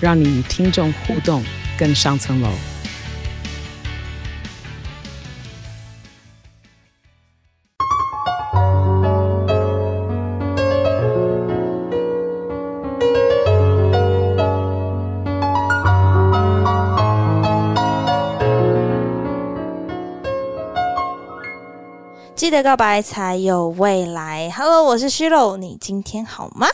让你与听众互动更上层楼。记得告白才有未来。Hello，我是虚肉，你今天好吗？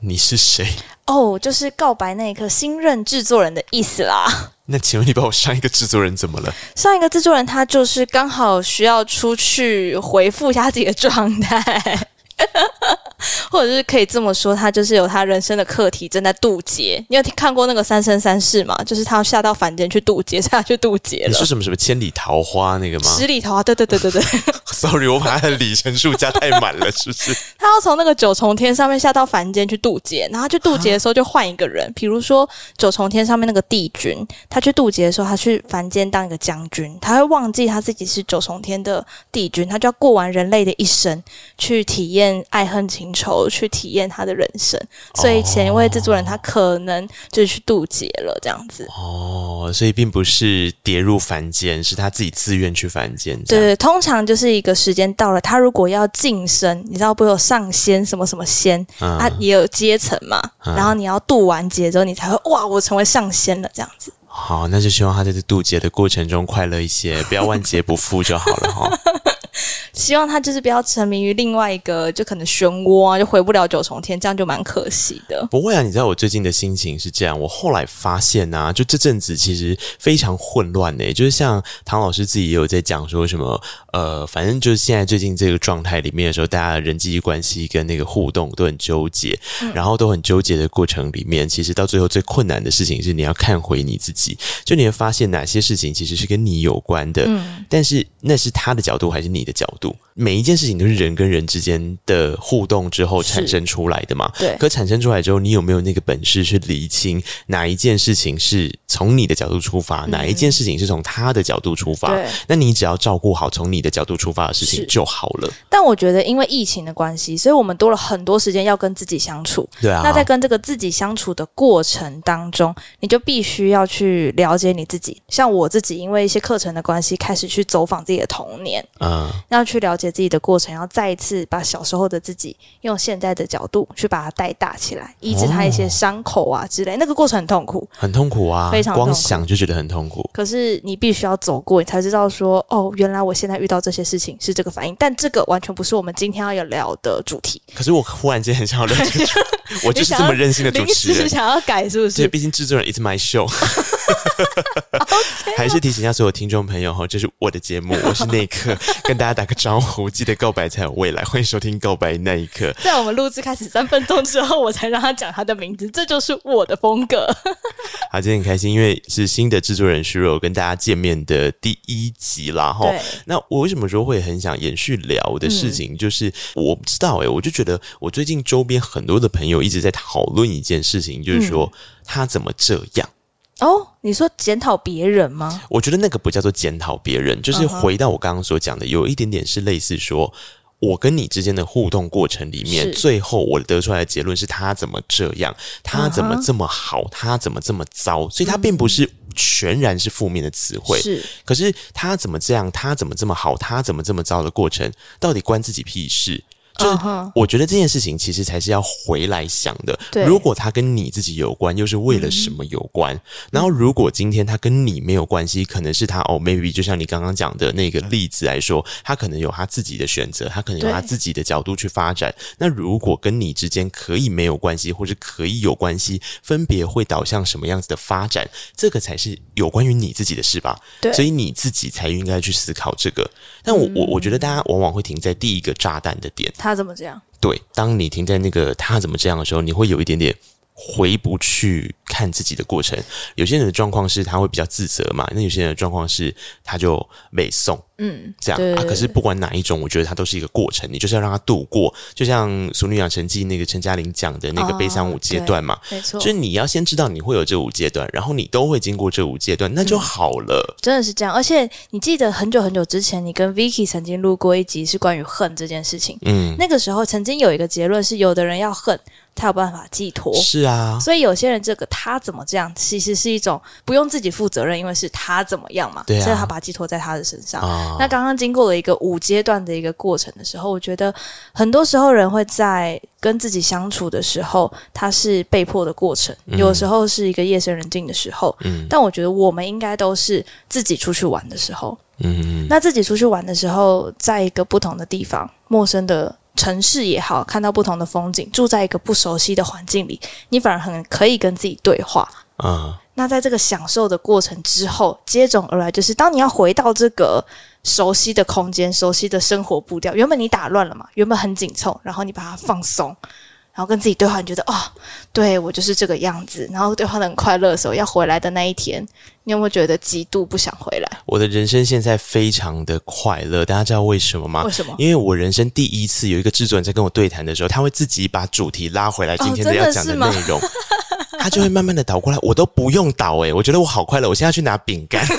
你是谁？哦，oh, 就是告白那一刻新任制作人的意思啦。那请问你把我上一个制作人怎么了？上一个制作人他就是刚好需要出去回复一下自己的状态。或者是可以这么说，他就是有他人生的课题正在渡劫。你有看过那个《三生三世》吗？就是他要下到凡间去渡劫，下去渡劫了。你说什么什么千里桃花那个吗？十里桃花，对对对对对。Sorry，我把他的里程数加太满了，是不是？他要从那个九重天上面下到凡间去渡劫，然后去渡劫的时候就换一个人，比如说九重天上面那个帝君，他去渡劫的时候，他去凡间当一个将军，他会忘记他自己是九重天的帝君，他就要过完人类的一生，去体验爱恨情仇。去体验他的人生，所以前一位制作人他可能就是去渡劫了，这样子哦，所以并不是跌入凡间，是他自己自愿去凡间。对对，通常就是一个时间到了，他如果要晋升，你知道不？有上仙什么什么仙，他、嗯、也有阶层嘛。嗯、然后你要渡完劫之后，你才会哇，我成为上仙了，这样子。好，那就希望他在这渡劫的过程中快乐一些，不要万劫不复就好了哈。希望他就是不要沉迷于另外一个，就可能漩涡啊，就回不了九重天，这样就蛮可惜的。不会啊，你知道我最近的心情是这样。我后来发现啊，就这阵子其实非常混乱呢。就是像唐老师自己也有在讲说什么，呃，反正就是现在最近这个状态里面的时候，大家的人际关系跟那个互动都很纠结，嗯、然后都很纠结的过程里面，其实到最后最困难的事情是你要看回你自己，就你会发现哪些事情其实是跟你有关的，嗯，但是那是他的角度还是你的角度？每一件事情都是人跟人之间的互动之后产生出来的嘛？对。可产生出来之后，你有没有那个本事去厘清哪一件事情是从你的角度出发，嗯、哪一件事情是从他的角度出发？那你只要照顾好从你的角度出发的事情就好了。但我觉得，因为疫情的关系，所以我们多了很多时间要跟自己相处。对啊。那在跟这个自己相处的过程当中，你就必须要去了解你自己。像我自己，因为一些课程的关系，开始去走访自己的童年。嗯。要去了解自己的过程，要再一次把小时候的自己用现在的角度去把它带大起来，医治他一些伤口啊之类。那个过程很痛苦，很痛苦啊，非常，光想就觉得很痛苦。可是你必须要走过，你才知道说，哦，原来我现在遇到这些事情是这个反应。但这个完全不是我们今天要有聊的主题。可是我忽然间很想要认清楚，我就是这么任性的主持人，想要改是不是？对，毕竟制作人 It's my show。Okay 还是提醒一下所有听众朋友哈，这是我的节目，我是那一刻，跟大家打个招呼，记得告白才有未来，欢迎收听《告白那一刻》。在我们录制开始三分钟之后，我才让他讲他的名字，这就是我的风格。好，今天很开心，因为是新的制作人徐柔跟大家见面的第一集啦哈。那我为什么说会很想延续聊的事情，嗯、就是我不知道哎、欸，我就觉得我最近周边很多的朋友一直在讨论一件事情，就是说、嗯、他怎么这样。哦，你说检讨别人吗？我觉得那个不叫做检讨别人，就是回到我刚刚所讲的，有一点点是类似说，我跟你之间的互动过程里面，最后我得出来的结论是他怎么这样，他怎么这么好，他怎么这么糟，所以他并不是全然是负面的词汇。是，可是他怎么这样，他怎么这么好，他怎么这么糟的过程，到底关自己屁事？就是我觉得这件事情其实才是要回来想的。对，如果他跟你自己有关，又是为了什么有关？然后如果今天他跟你没有关系，可能是他哦，maybe 就像你刚刚讲的那个例子来说，他可能有他自己的选择，他可能有他自己的角度去发展。那如果跟你之间可以没有关系，或者可以有关系，分别会导向什么样子的发展？这个才是有关于你自己的事吧？对，所以你自己才应该去思考这个。但我我我觉得大家往往会停在第一个炸弹的点。他怎么这样？对，当你停在那个他怎么这样的时候，你会有一点点回不去看自己的过程。有些人的状况是他会比较自责嘛，那有些人的状况是他就没送，嗯，这样。可是不管哪一种，我觉得它都是一个过程，你就是要让它度过。就像《俗女养成记》那个陈嘉玲讲的那个悲伤五阶段嘛，哦、没错，就是你要先知道你会有这五阶段，然后你都会经过这五阶段，那就好了。嗯、真的是这样，而且你记得很久很久之前，你跟 Vicky 曾经录过一集是关于恨这件事情，嗯，那个时候曾经有一个结论是，有的人要恨。他有办法寄托，是啊，所以有些人这个他怎么这样，其实是一种不用自己负责任，因为是他怎么样嘛，对啊，所以他把寄托在他的身上。哦，那刚刚经过了一个五阶段的一个过程的时候，我觉得很多时候人会在跟自己相处的时候，他是被迫的过程，嗯，有时候是一个夜深人静的时候，嗯，但我觉得我们应该都是自己出去玩的时候，嗯，那自己出去玩的时候，在一个不同的地方，陌生的。城市也好，看到不同的风景，住在一个不熟悉的环境里，你反而很可以跟自己对话。嗯，那在这个享受的过程之后，接踵而来就是，当你要回到这个熟悉的空间、熟悉的生活步调，原本你打乱了嘛，原本很紧凑，然后你把它放松。然后跟自己对话，你觉得哦，对我就是这个样子。然后对话的很快乐的时候，要回来的那一天，你有没有觉得极度不想回来？我的人生现在非常的快乐，大家知道为什么吗？为什么？因为我人生第一次有一个制作人在跟我对谈的时候，他会自己把主题拉回来，今天的要讲的内容，他就会慢慢的倒过来，我都不用导诶，我觉得我好快乐，我现在要去拿饼干。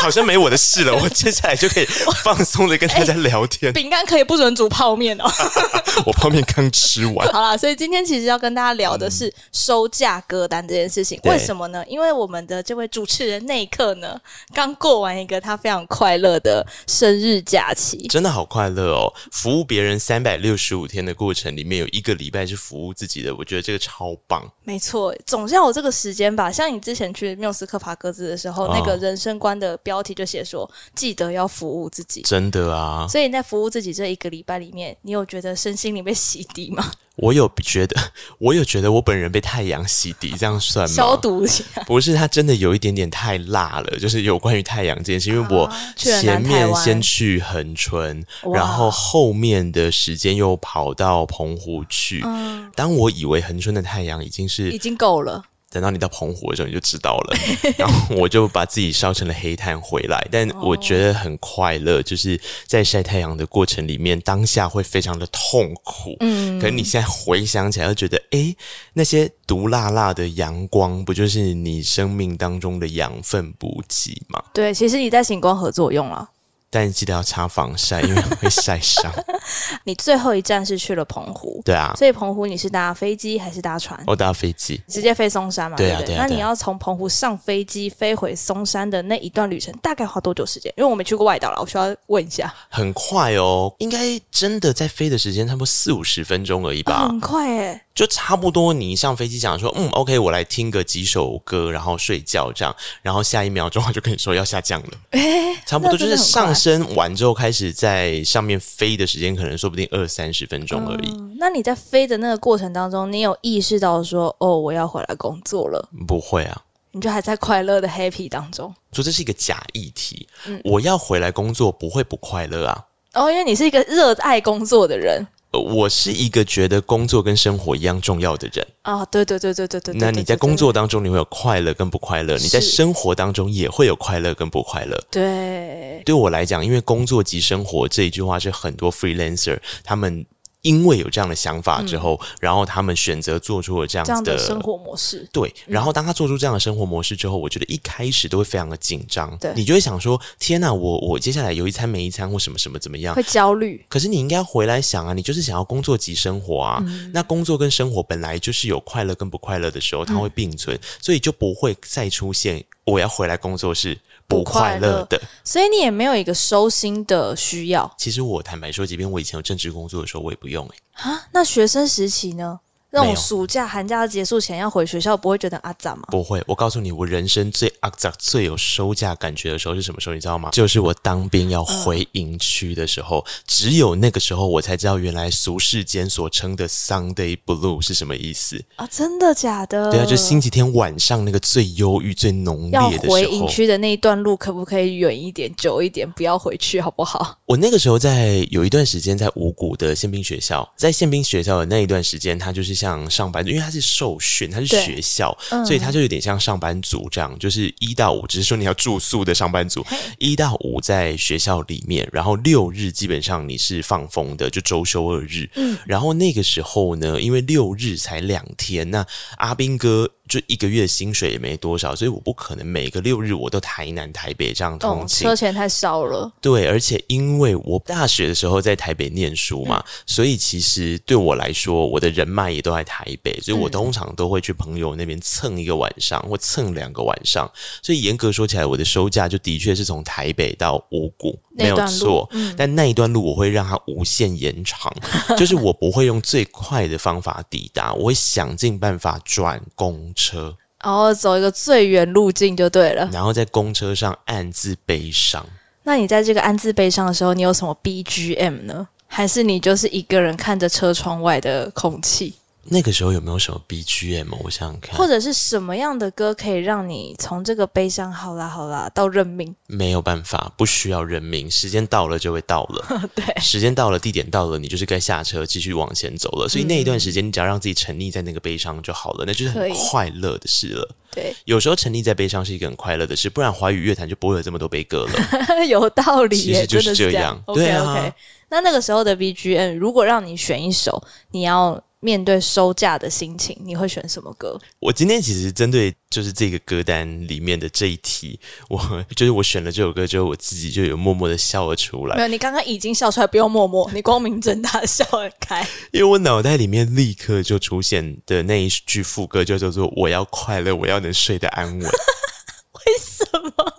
好像没我的事了，我 接下来就可以放松的跟大家聊天。饼干可以不准煮泡面哦，我泡面刚吃完。好啦，所以今天其实要跟大家聊的是收价歌单这件事情。为什么呢？因为我们的这位主持人那一刻呢，刚过完一个他非常快乐的生日假期，真的好快乐哦！服务别人三百六十五天的过程里面，有一个礼拜是服务自己的，我觉得这个超棒。没错，总是要有这个时间吧。像你之前去缪斯克爬格子的时候，哦、那个人生观的标题就写说：“记得要服务自己。”真的啊！所以你在服务自己这一个礼拜里面，你有觉得身心里被洗涤吗？我有觉得，我有觉得我本人被太阳洗涤，这样算吗？消毒一下。不是，它真的有一点点太辣了。就是有关于太阳这件事，因为我前面先去恒春，然后后面的时间又跑到澎湖去。嗯，当我以为恒春的太阳已经是已经够了。等到你到澎湖的时候，你就知道了。然后我就把自己烧成了黑炭回来，但我觉得很快乐，就是在晒太阳的过程里面，当下会非常的痛苦。嗯，可是你现在回想起来，又觉得，诶，那些毒辣辣的阳光，不就是你生命当中的养分补给吗？对，其实你在行光合作用了。但记得要擦防晒，因为会晒伤。你最后一站是去了澎湖，对啊，所以澎湖你是搭飞机还是搭船？我搭飞机，直接飞松山嘛？对啊，对对？对啊。那你要从澎湖上飞机飞回松山的那一段旅程，大概花多久时间？因为我没去过外岛了，我需要问一下。很快哦，应该真的在飞的时间差不多四五十分钟而已吧？啊、很快诶。就差不多，你一上飞机讲说，嗯，OK，我来听个几首歌，然后睡觉这样，然后下一秒钟他就跟你说要下降了，诶，差不多就是上升完之后开始在上面飞的时间，可能说不定二三十分钟而已。嗯。那你在飞的那个过程当中，你有意识到说，哦，我要回来工作了？不会啊，你就还在快乐的 happy 当中。说这是一个假议题，嗯，我要回来工作不会不快乐啊。哦，因为你是一个热爱工作的人。我是一个觉得工作跟生活一样重要的人啊，对对对对对对。那你在工作当中你会有快乐跟不快乐，你在生活当中也会有快乐跟不快乐。对，对我来讲，因为工作及生活这一句话是很多 freelancer 他们。因为有这样的想法之后，嗯、然后他们选择做出了这样子的，这样的生活模式。对，然后当他做出这样的生活模式之后，嗯、我觉得一开始都会非常的紧张。对，你就会想说：天哪，我我接下来有一餐没一餐，或什么什么怎么样？会焦虑。可是你应该回来想啊，你就是想要工作及生活啊。嗯、那工作跟生活本来就是有快乐跟不快乐的时候，它会并存，嗯、所以就不会再出现我要回来工作是不快乐的，所以你也没有一个收心的需要。其实我坦白说，即便我以前有正职工作的时候，我也不用哎、欸。啊，那学生时期呢？那种暑假、寒假结束前要回学校，不会觉得阿杂吗？不会，我告诉你，我人生最阿杂、最有收假感觉的时候是什么时候？你知道吗？就是我当兵要回营区的时候，嗯、只有那个时候我才知道，原来俗世间所称的 Sunday Blue 是什么意思啊！真的假的？对啊，就星期天晚上那个最忧郁、最浓烈的时候。要回营区的那一段路，可不可以远一点、久一点，不要回去，好不好？我那个时候在有一段时间在五谷的宪兵学校，在宪兵学校的那一段时间，他就是像上班族，因为他是受训，他是学校，嗯、所以他就有点像上班族这样，就是一到五，只是说你要住宿的上班族，一到五在学校里面，然后六日基本上你是放风的，就周休二日。嗯，然后那个时候呢，因为六日才两天，那阿斌哥。就一个月薪水也没多少，所以我不可能每个六日我都台南台北这样通勤，哦，车钱太少了。对，而且因为我大学的时候在台北念书嘛，嗯、所以其实对我来说，我的人脉也都在台北，所以我通常都会去朋友那边蹭一个晚上，或蹭两个晚上。所以严格说起来，我的收假就的确是从台北到五股，没有错。嗯、但那一段路我会让它无限延长，就是我不会用最快的方法抵达，我会想尽办法转公车，然后走一个最远路径就对了。然后在公车上暗自悲伤。那你在这个暗自悲伤的时候，你有什么 BGM 呢？还是你就是一个人看着车窗外的空气？那个时候有没有什么 BGM？我想想看，或者是什么样的歌可以让你从这个悲伤好啦好啦到认命？没有办法，不需要认命，时间到了就会到了。对，时间到了，地点到了，你就是该下车继续往前走了。所以那一段时间，你只要让自己沉溺在那个悲伤就好了，那就是很快乐的事了。对，有时候沉溺在悲伤是一个很快乐的事，不然华语乐坛就不会有这么多悲歌了。有道理，其实就是这样。对啊。Okay, okay. 那那个时候的 BGM，如果让你选一首，你要。面对收假的心情，你会选什么歌？我今天其实针对就是这个歌单里面的这一题，我 就是我选了这首歌之后，我自己就有默默的笑了出来。没有，你刚刚已经笑出来，不用默默，你光明正大的笑得开。因为我脑袋里面立刻就出现的那一句副歌，就叫做“我要快乐，我要能睡得安稳”。为什么？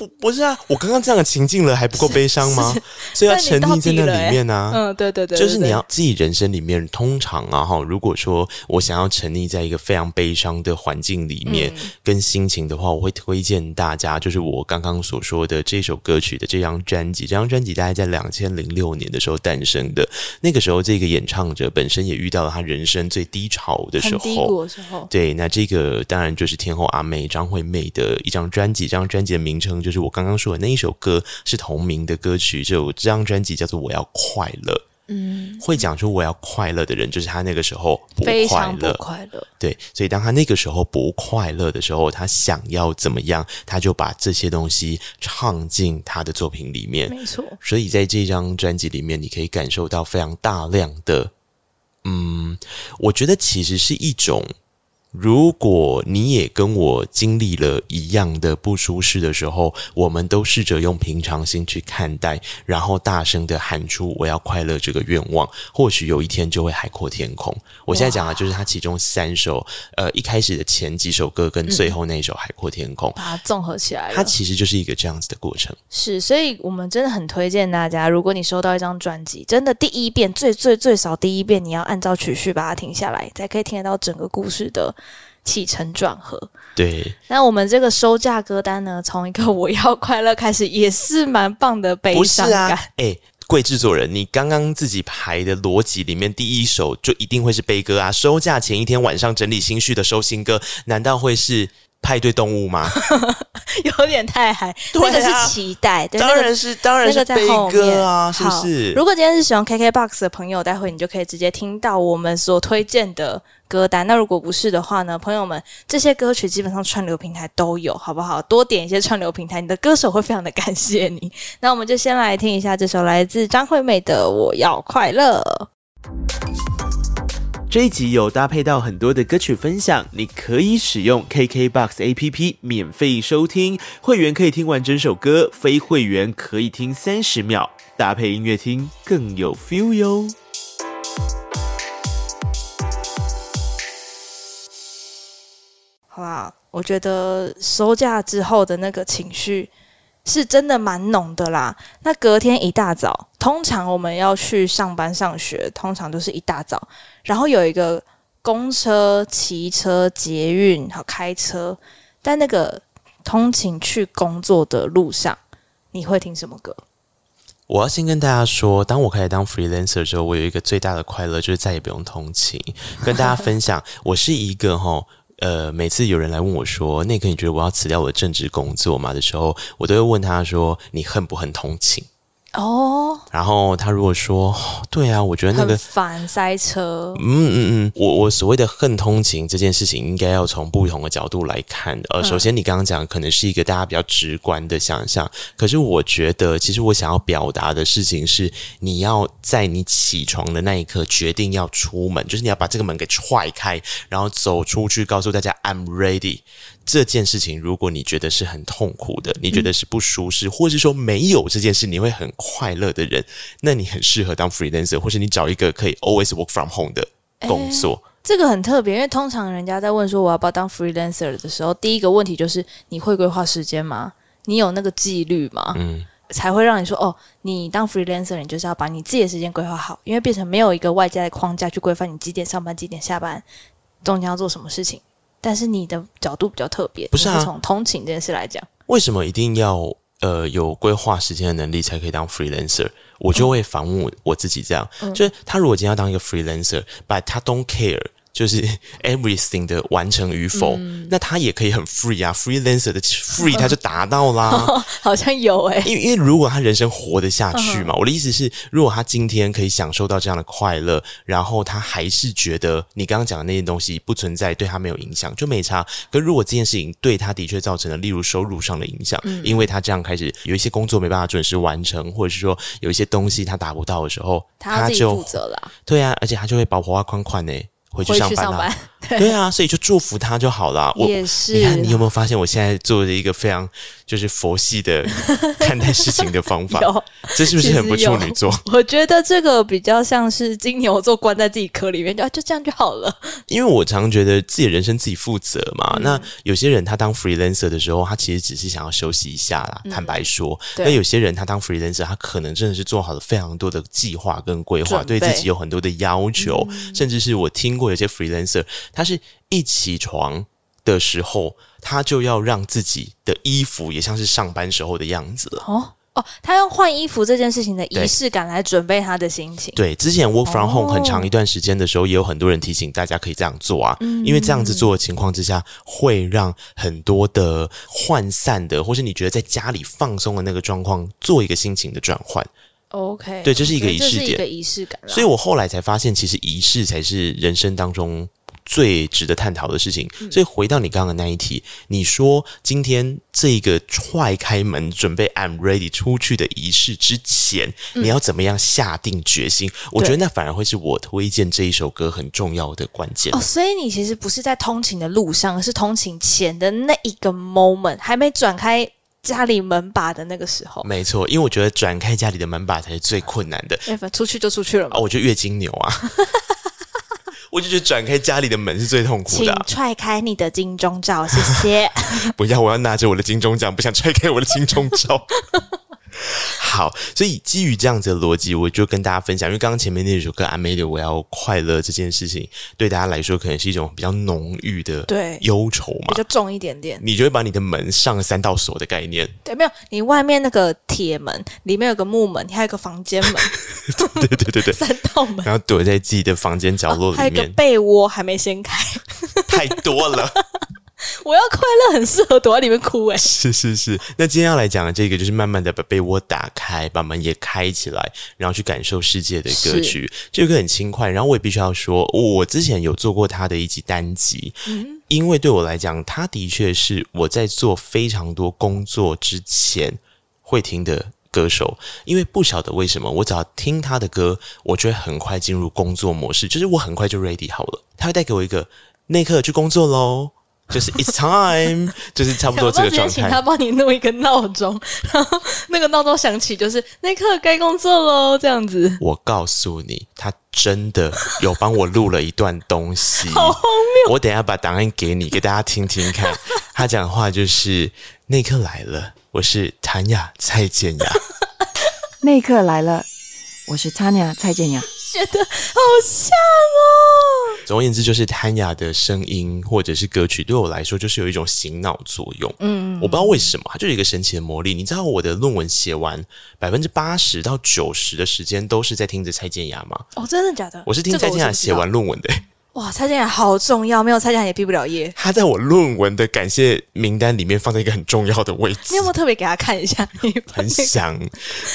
不不是啊，我刚刚这样的情境了还不够悲伤吗？所以要沉溺在那里面呢、啊。嗯，对对对，就是你要自己人生里面，通常啊哈，如果说我想要沉溺在一个非常悲伤的环境里面跟心情的话，我会推荐大家，就是我刚刚所说的这首歌曲的这张专辑。这张专辑大概在两千零六年的时候诞生的，那个时候这个演唱者本身也遇到了他人生最低潮的时候。低谷的时候。对，那这个当然就是天后阿妹张惠妹的一张专辑，这张专辑的名称就。就是我刚刚说的那一首歌是同名的歌曲，就这张专辑叫做《我要快乐》。嗯，会讲出“我要快乐”的人，就是他那个时候不快乐。不快乐。对，所以当他那个时候不快乐的时候，他想要怎么样，他就把这些东西唱进他的作品里面。没错。所以在这张专辑里面，你可以感受到非常大量的，嗯，我觉得其实是一种。如果你也跟我经历了一样的不舒适的时候，我们都试着用平常心去看待，然后大声的喊出“我要快乐”这个愿望，或许有一天就会海阔天空。我现在讲的就是它其中三首，呃，一开始的前几首歌跟最后那一首《海阔天空》，把它综合起来。它其实就是一个这样子的过程。是，所以我们真的很推荐大家，如果你收到一张专辑，真的第一遍最最最少第一遍，你要按照曲序把它停下来，才可以听得到整个故事的。起承转合，对。那我们这个收价歌单呢，从一个我要快乐开始，也是蛮棒的悲伤感。哎，贵制作人，你刚刚自己排的逻辑里面，第一首就一定会是悲歌啊！收价前一天晚上整理心绪的收心歌，难道会是派对动物吗？有点太嗨，那个是期待，对，当然是，当然是悲歌啊，是不是？如果今天是使用 KKBOX 的朋友，待会你就可以直接听到我们所推荐的歌单。那如果不是的话呢，朋友们，这些歌曲基本上串流平台都有，好不好？多点一些串流平台，你的歌手会非常的感谢你。那我们就先来听一下这首来自张惠妹的《我要快乐》。这一集有搭配到很多的歌曲分享，你可以使用 KKBOX APP 免费收听，会员可以听完整首歌，非会员可以听三十秒，搭配音乐听更有 feel 哟。好啦，我觉得收假之后的那个情绪。是真的蛮浓的啦。那隔天一大早，通常我们要去上班上学，通常都是一大早，然后有一个公车、骑车、捷运和开车。但那个通勤去工作的路上，你会听什么歌？我要先跟大家说，当我开始当 freelancer 的时候，我有一个最大的快乐，就是再也不用通勤。跟大家分享，我是一个齁。呃，每次有人来问我说：“那个你觉得我要辞掉我的正职工作吗？”的时候，我都会问他说：“你恨不恨同情？”哦，然后他如果说，对啊，我觉得那个烦塞车，嗯嗯嗯，我我所谓的恨通勤这件事情，应该要从不同的角度来看。呃，首先你刚刚讲可能是一个大家比较直观的想象，可是我觉得其实我想要表达的事情是，你要在你起床的那一刻决定要出门，就是你要把这个门给踹开，然后走出去，告诉大家 I'm ready。这件事情，如果你觉得是很痛苦的，你觉得是不舒适，嗯、或者是说没有这件事你会很快乐的人，那你很适合当 freelancer，或是你找一个可以 always work from home 的工作。这个很特别，因为通常人家在问说我要不要当 freelancer 的时候，第一个问题就是你会规划时间吗？你有那个纪律吗？嗯，才会让你说哦，你当 freelancer，你就是要把你自己的时间规划好，因为变成没有一个外在的框架去规范你几点上班、几点下班，中间要做什么事情。但是你的角度比较特别，不是啊？从通勤这件事来讲，为什么一定要呃有规划时间的能力才可以当 freelancer？我就会反问我自己这样，嗯、就是他如果今天要当一个 freelancer，but 他 don't care。就是 everything 的完成与否，嗯、那他也可以很 free 啊，freelancer 的 free 他就达到啦。好像有诶、欸，因为因为如果他人生活得下去嘛，嗯、我的意思是，如果他今天可以享受到这样的快乐，然后他还是觉得你刚刚讲的那些东西不存在，对他没有影响，就没差。可如果这件事情对他的确造成了，例如收入上的影响，嗯、因为他这样开始有一些工作没办法准时完成，或者是说有一些东西他达不到的时候，他就负责了。对啊，而且他就会保活啊宽宽呢。回去上班啦，啊，对，啊，所以就祝福他就好了。我也是，你看你有没有发现，我现在做的一个非常。就是佛系的看待事情的方法，这是不是很不处女座？我觉得这个比较像是金牛座关在自己壳里面，就就这样就好了。因为我常觉得自己的人生自己负责嘛。嗯、那有些人他当 freelancer 的时候，他其实只是想要休息一下啦。嗯、坦白说，那有些人他当 freelancer，他可能真的是做好了非常多的计划跟规划，对自己有很多的要求，嗯、甚至是我听过有些 freelancer，他是一起床的时候。他就要让自己的衣服也像是上班时候的样子了。哦哦，他用换衣服这件事情的仪式感来准备他的心情。对，之前 work from home 很长一段时间的时候，也有很多人提醒大家可以这样做啊，嗯、因为这样子做的情况之下，会让很多的涣散的，或是你觉得在家里放松的那个状况，做一个心情的转换。OK，对，这是一个仪式点，一个仪式感。所以我后来才发现，其实仪式才是人生当中。最值得探讨的事情，所以回到你刚刚的那一题，你说今天这个踹开门准备 I'm ready 出去的仪式之前，你要怎么样下定决心？我觉得那反而会是我推荐这一首歌很重要的关键。哦，所以你其实不是在通勤的路上，而是通勤前的那一个 moment，还没转开家里门把的那个时候。没错，因为我觉得转开家里的门把才是最困难的。出去就出去了嘛。哦，我就月经牛啊。我就觉得转开家里的门是最痛苦的、啊。请踹开你的金钟罩，谢谢。不要，我要拿着我的金钟奖，不想踹开我的金钟罩。好，所以基于这样子的逻辑，我就跟大家分享，因为刚刚前面那首歌《I Made It》，我要快乐这件事情，对大家来说可能是一种比较浓郁的对忧愁嘛，比较重一点点。你就会把你的门上三道锁的概念，对，没有，你外面那个铁门里面有个木门，你还有个房间门，对对对对，三道门，然后躲在自己的房间角落里面，还有个被窝还没掀开，太多了。我要快乐，很适合躲在里面哭诶。是是是，那今天要来讲的这个，就是慢慢的把被窝打开，把门也开起来，然后去感受世界的歌曲。是这个很轻快，然后我也必须要说，我之前有做过他的一集单集，嗯，因为对我来讲，他的确是我在做非常多工作之前会听的歌手。因为不晓得为什么，我只要听他的歌，我就会很快进入工作模式，就是我很快就 ready 好了。他会带给我一个那一刻去工作喽。就是 It's time，就是差不多这个状态。他帮你弄一个闹钟，然后那个闹钟响起，就是那刻该工作喽，这样子。我告诉你，他真的有帮我录了一段东西，好荒谬！我等一下把档案给你，给大家听听看。他讲的话就是：那一刻来了，我是 Tanya 蔡健雅。那一刻来了，我是 Tanya 蔡健雅。觉得好像哦。总而言之，就是 Tanya 的声音或者是歌曲，对我来说就是有一种醒脑作用。嗯，我不知道为什么，它就是一个神奇的魔力。你知道我的论文写完百分之八十到九十的时间都是在听着蔡健雅吗？哦，真的假的？我是听蔡健雅写完论文的。哇，蔡健雅好重要，没有蔡健雅也毕不了业。他在我论文的感谢名单里面放在一个很重要的位置。你有没有特别给他看一下？很想，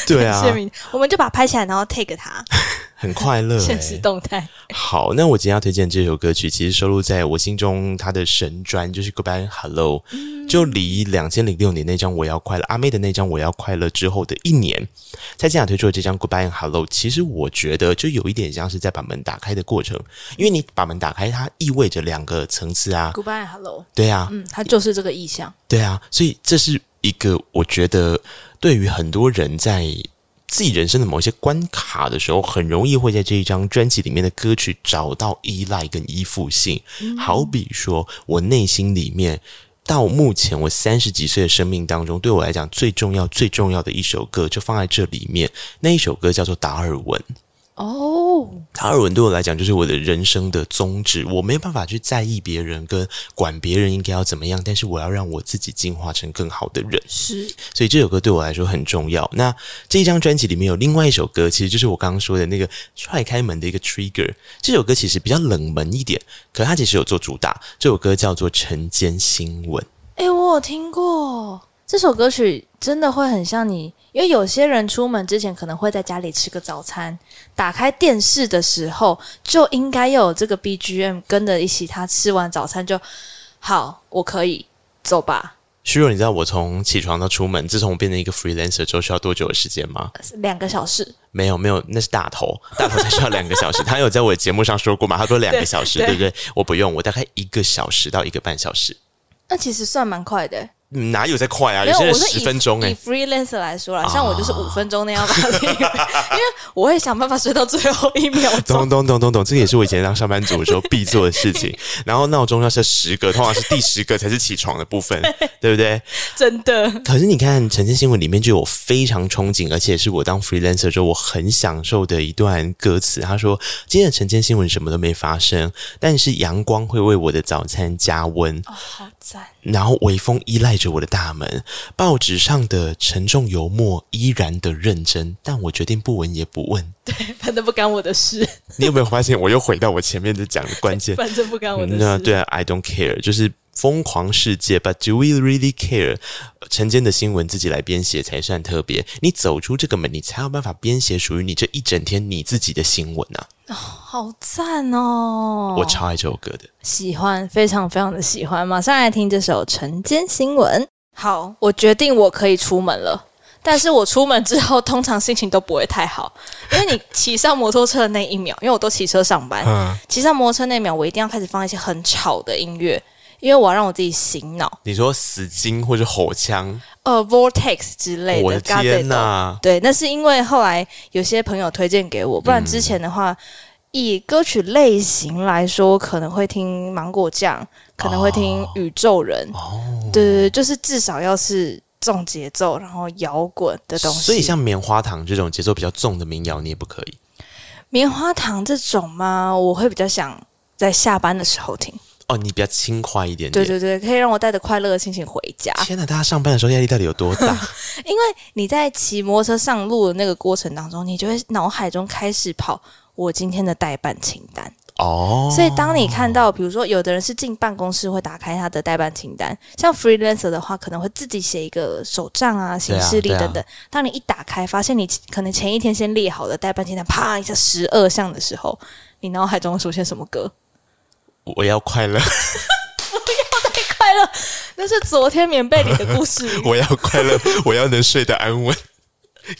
对啊，我们就把它拍起来，然后 take 他。很快乐、欸，现实动态。好，那我今天要推荐这首歌曲，其实收录在我心中他的神专，就是《Goodbye Hello》，嗯。就离两千零六年那张《我要快乐》，阿妹的那张《我要快乐》之后的一年，蔡健雅推出的这张《Goodbye Hello》，其实我觉得就有一点像是在把门打开的过程，因为你把门打开，它意味着两个层次啊。Goodbye Hello，对啊，嗯，它就是这个意象。对啊，所以这是一个我觉得对于很多人在。自己人生的某一些关卡的时候，很容易会在这一张专辑里面的歌曲找到依赖跟依附性。嗯、好比说，我内心里面到目前我三十几岁的生命当中，对我来讲最重要、最重要的一首歌，就放在这里面。那一首歌叫做《达尔文》。哦，达尔文对我来讲就是我的人生的宗旨。我没有办法去在意别人跟管别人应该要怎么样，但是我要让我自己进化成更好的人。是，所以这首歌对我来说很重要。那这一张专辑里面有另外一首歌，其实就是我刚刚说的那个踹开门的一个 trigger。这首歌其实比较冷门一点，可它其实有做主打。这首歌叫做《晨间新闻》。诶，我有听过这首歌曲，真的会很像你。因为有些人出门之前可能会在家里吃个早餐，打开电视的时候就应该要有这个 BGM 跟着一起。他吃完早餐就好，我可以走吧。虚弱，你知道我从起床到出门，自从我变成一个 freelancer 之后，需要多久的时间吗？两个小时。没有没有，那是大头，大头才需要两个小时。他有在我的节目上说过嘛？他说两个小时，对，对不对？我不用，我大概一个小时到一个半小时。那其实算蛮快的。哪有在快啊？有些人十分钟哎、欸。以 freelancer 来说啦，像我就是五分钟那样把 因为我会想办法睡到最后一秒钟。懂懂懂懂懂，这个也是我以前当上班族的时候必做的事情。然后闹钟要设十个，通常是第十个才是起床的部分，对不对？真的。可是你看，晨间新闻里面就有非常憧憬，而且是我当 freelancer 的时候我很享受的一段歌词。他说：“今天的晨间新闻什么都没发生，但是阳光会为我的早餐加温。”哦，好赞。然后微风依赖着我的大门，报纸上的沉重油墨依然的认真，但我决定不闻也不问。对，反正不干我的事。你有没有发现，我又回到我前面的讲的关键？反正不干我的事。那、嗯、对啊，I don't care，就是疯狂世界，But do we really care？晨间的新闻自己来编写才算特别。你走出这个门，你才有办法编写属于你这一整天你自己的新闻啊！哦，好赞哦！我超爱这首歌的，喜欢，非常非常的喜欢。马上来听这首晨间新闻。好，我决定我可以出门了。但是我出门之后，通常心情都不会太好，因为你骑上摩托车的那一秒，因为我都骑车上班，骑上摩托车那一秒，我一定要开始放一些很吵的音乐，因为我要让我自己醒脑。你说死金或者吼腔，呃，Vortex 之类的。我的天哪！对，那是因为后来有些朋友推荐给我，不然之前的话，嗯、以歌曲类型来说，可能会听芒果酱，可能会听宇宙人。哦，对对对，就是至少要是。重节奏，然后摇滚的东西，所以像棉花糖这种节奏比较重的民谣，你也不可以。棉花糖这种吗？我会比较想在下班的时候听。哦，你比较轻快一点点。对对对，可以让我带着快乐的心情回家。天哪，大家上班的时候压力到底有多大？因为你在骑摩托车上路的那个过程当中，你就会脑海中开始跑我今天的待办清单。哦，所以当你看到，比如说，有的人是进办公室会打开他的待办清单，像 freelancer 的话，可能会自己写一个手账啊、行事历等等。当你一打开，发现你可能前一天先列好的待办清单，啪一下十二项的时候，你脑海中会出现什么歌？我要快乐，不要太快乐，那是昨天棉被里的故事。我要快乐，我要能睡得安稳。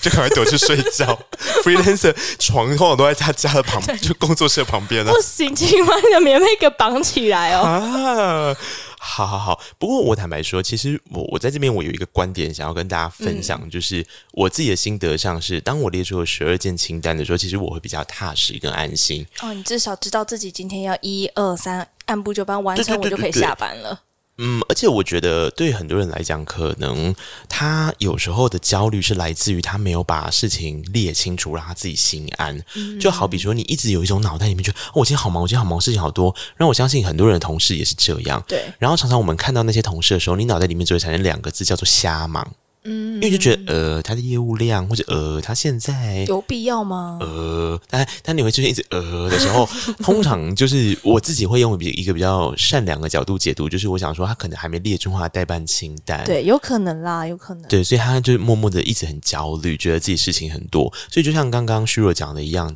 就赶快躲去睡觉。Freelancer 床通常都在他家的旁边，就工作室的旁边了。不行，请把你的棉被给绑起来哦。啊，好好好。不过我坦白说，其实我我在这边我有一个观点想要跟大家分享，嗯、就是我自己的心得上是，当我列出了十二件清单的时候，其实我会比较踏实跟安心。哦，你至少知道自己今天要一二三按部就班完成，我就可以下班了。嗯，而且我觉得对很多人来讲，可能他有时候的焦虑是来自于他没有把事情列清楚，让他自己心安。嗯、就好比说，你一直有一种脑袋里面觉得，哦，我今天好忙，我今天好忙，事情好多。然后我相信很多人的同事也是这样。对。然后常常我们看到那些同事的时候，你脑袋里面就会产生两个字，叫做瞎忙。嗯，因为就觉得呃，他的业务量或者呃，他现在有必要吗？呃，但但你会出现一直呃的时候，通常就是我自己会用比一个比较善良的角度解读，就是我想说他可能还没列中华代办清单，对，有可能啦，有可能，对，所以他就默默的一直很焦虑，觉得自己事情很多，所以就像刚刚虚弱讲的一样。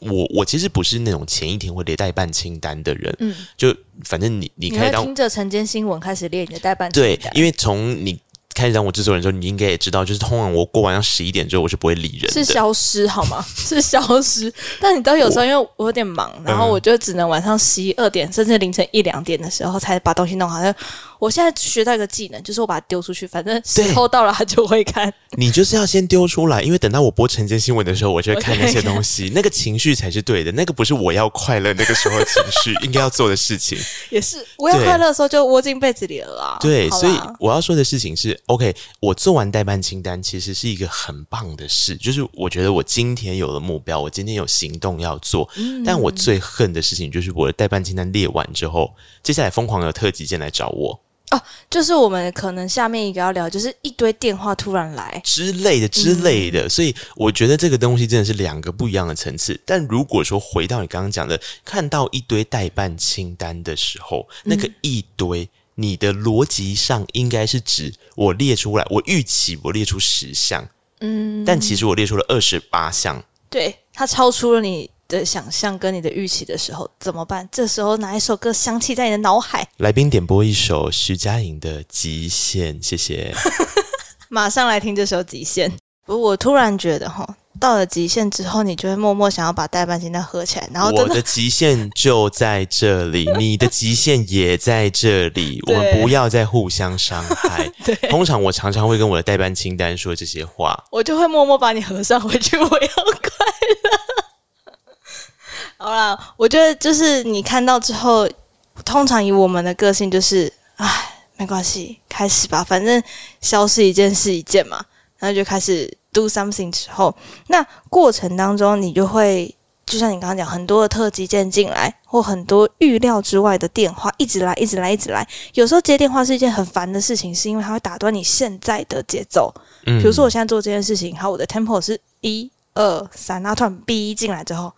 我我其实不是那种前一天会列代办清单的人，嗯，就反正你你可以当听着晨间新闻开始列你的代办清单，对，因为从你。开始当我制作人的时候，你应该也知道，就是通常我过晚上十一点之后，我是不会理人的，是消失好吗？是消失。但你知道，有时候因为我有点忙，然后我就只能晚上十一二点，甚至凌晨一两点的时候才把东西弄好。我现在学到一个技能，就是我把它丢出去，反正时候到了他就会看。你就是要先丢出来，因为等到我播晨间新闻的时候，我就会看那些东西，那个情绪才是对的，那个不是我要快乐那个时候的情绪应该要做的事情。也是我要快乐的时候就窝进被子里了啦。对，所以我要说的事情是，OK，我做完代办清单其实是一个很棒的事，就是我觉得我今天有了目标，我今天有行动要做。嗯，但我最恨的事情就是我的代办清单列完之后，接下来疯狂有特急件来找我。哦，就是我们可能下面一个要聊，就是一堆电话突然来。之类的之类的，嗯、所以我觉得这个东西真的是两个不一样的层次。但如果说回到你刚刚讲的，看到一堆代办清单的时候，那个一堆，你的逻辑上应该是指我列出来，我预期我列出十项，嗯，但其实我列出了二十八项，对，它超出了你的想象跟你的预期的时候怎么办？这时候哪一首歌响起在你的脑海？来宾点播一首徐佳莹的《极限》，谢谢。马上来听这首《极限》。不，我突然觉得哈，到了极限之后，你就会默默想要把待办清单合起来。然后我的极限就在这里，你的极限也在这里，我们不要再互相伤害。对，通常我常常会跟我的待办清单说这些话，我就会默默把你合上回去。我要。好啦，我觉得就是你看到之后，通常以我们的个性就是，唉，没关系，开始吧，反正消失一件是一件嘛，然后就开始 do something 之后，那过程当中你就会，就像你刚刚讲，很多的特急件进来，或很多预料之外的电话一直来，一直来，一直来。有时候接电话是一件很烦的事情，是因为它会打断你现在的节奏。嗯，比如说我现在做这件事情，好，我的 tempo 是一二三，然后突然 B 进来之后。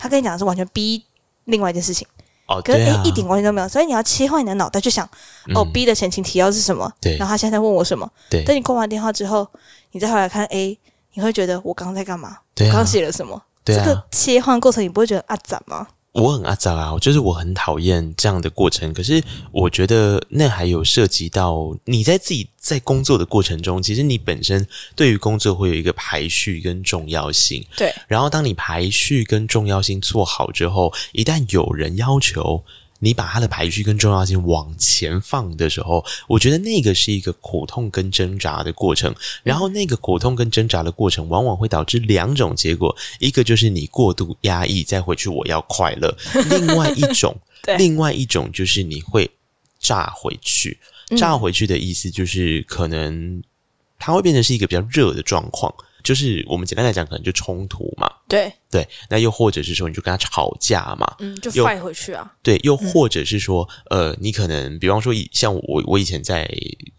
他跟你讲的是完全 B 另外一件事情，哦，可是诶、啊，一点关系都没有，所以你要切换你的脑袋去想，嗯、哦，B 的前情提要是什么？对，然后他现在在问我什么？对，等你挂完电话之后，你再回来看 A，你会觉得我刚刚在干嘛？对、啊，我刚写了什么？对、啊，这个切换过程你不会觉得啊怎吗？我很阿杂啊，就是我很讨厌这样的过程。可是我觉得那还有涉及到你在自己在工作的过程中，其实你本身对于工作会有一个排序跟重要性。对，然后当你排序跟重要性做好之后，一旦有人要求。你把它的排序跟重要性往前放的时候，我觉得那个是一个苦痛跟挣扎的过程。然后那个苦痛跟挣扎的过程，往往会导致两种结果：一个就是你过度压抑，再回去我要快乐；另外一种，另外一种就是你会炸回去。炸回去的意思就是可能它会变成是一个比较热的状况。就是我们简单来讲，可能就冲突嘛。对对，那又或者是说，你就跟他吵架嘛。嗯，就 fight 回去啊。对，又或者是说，嗯、呃，你可能比方说，以像我，我以前在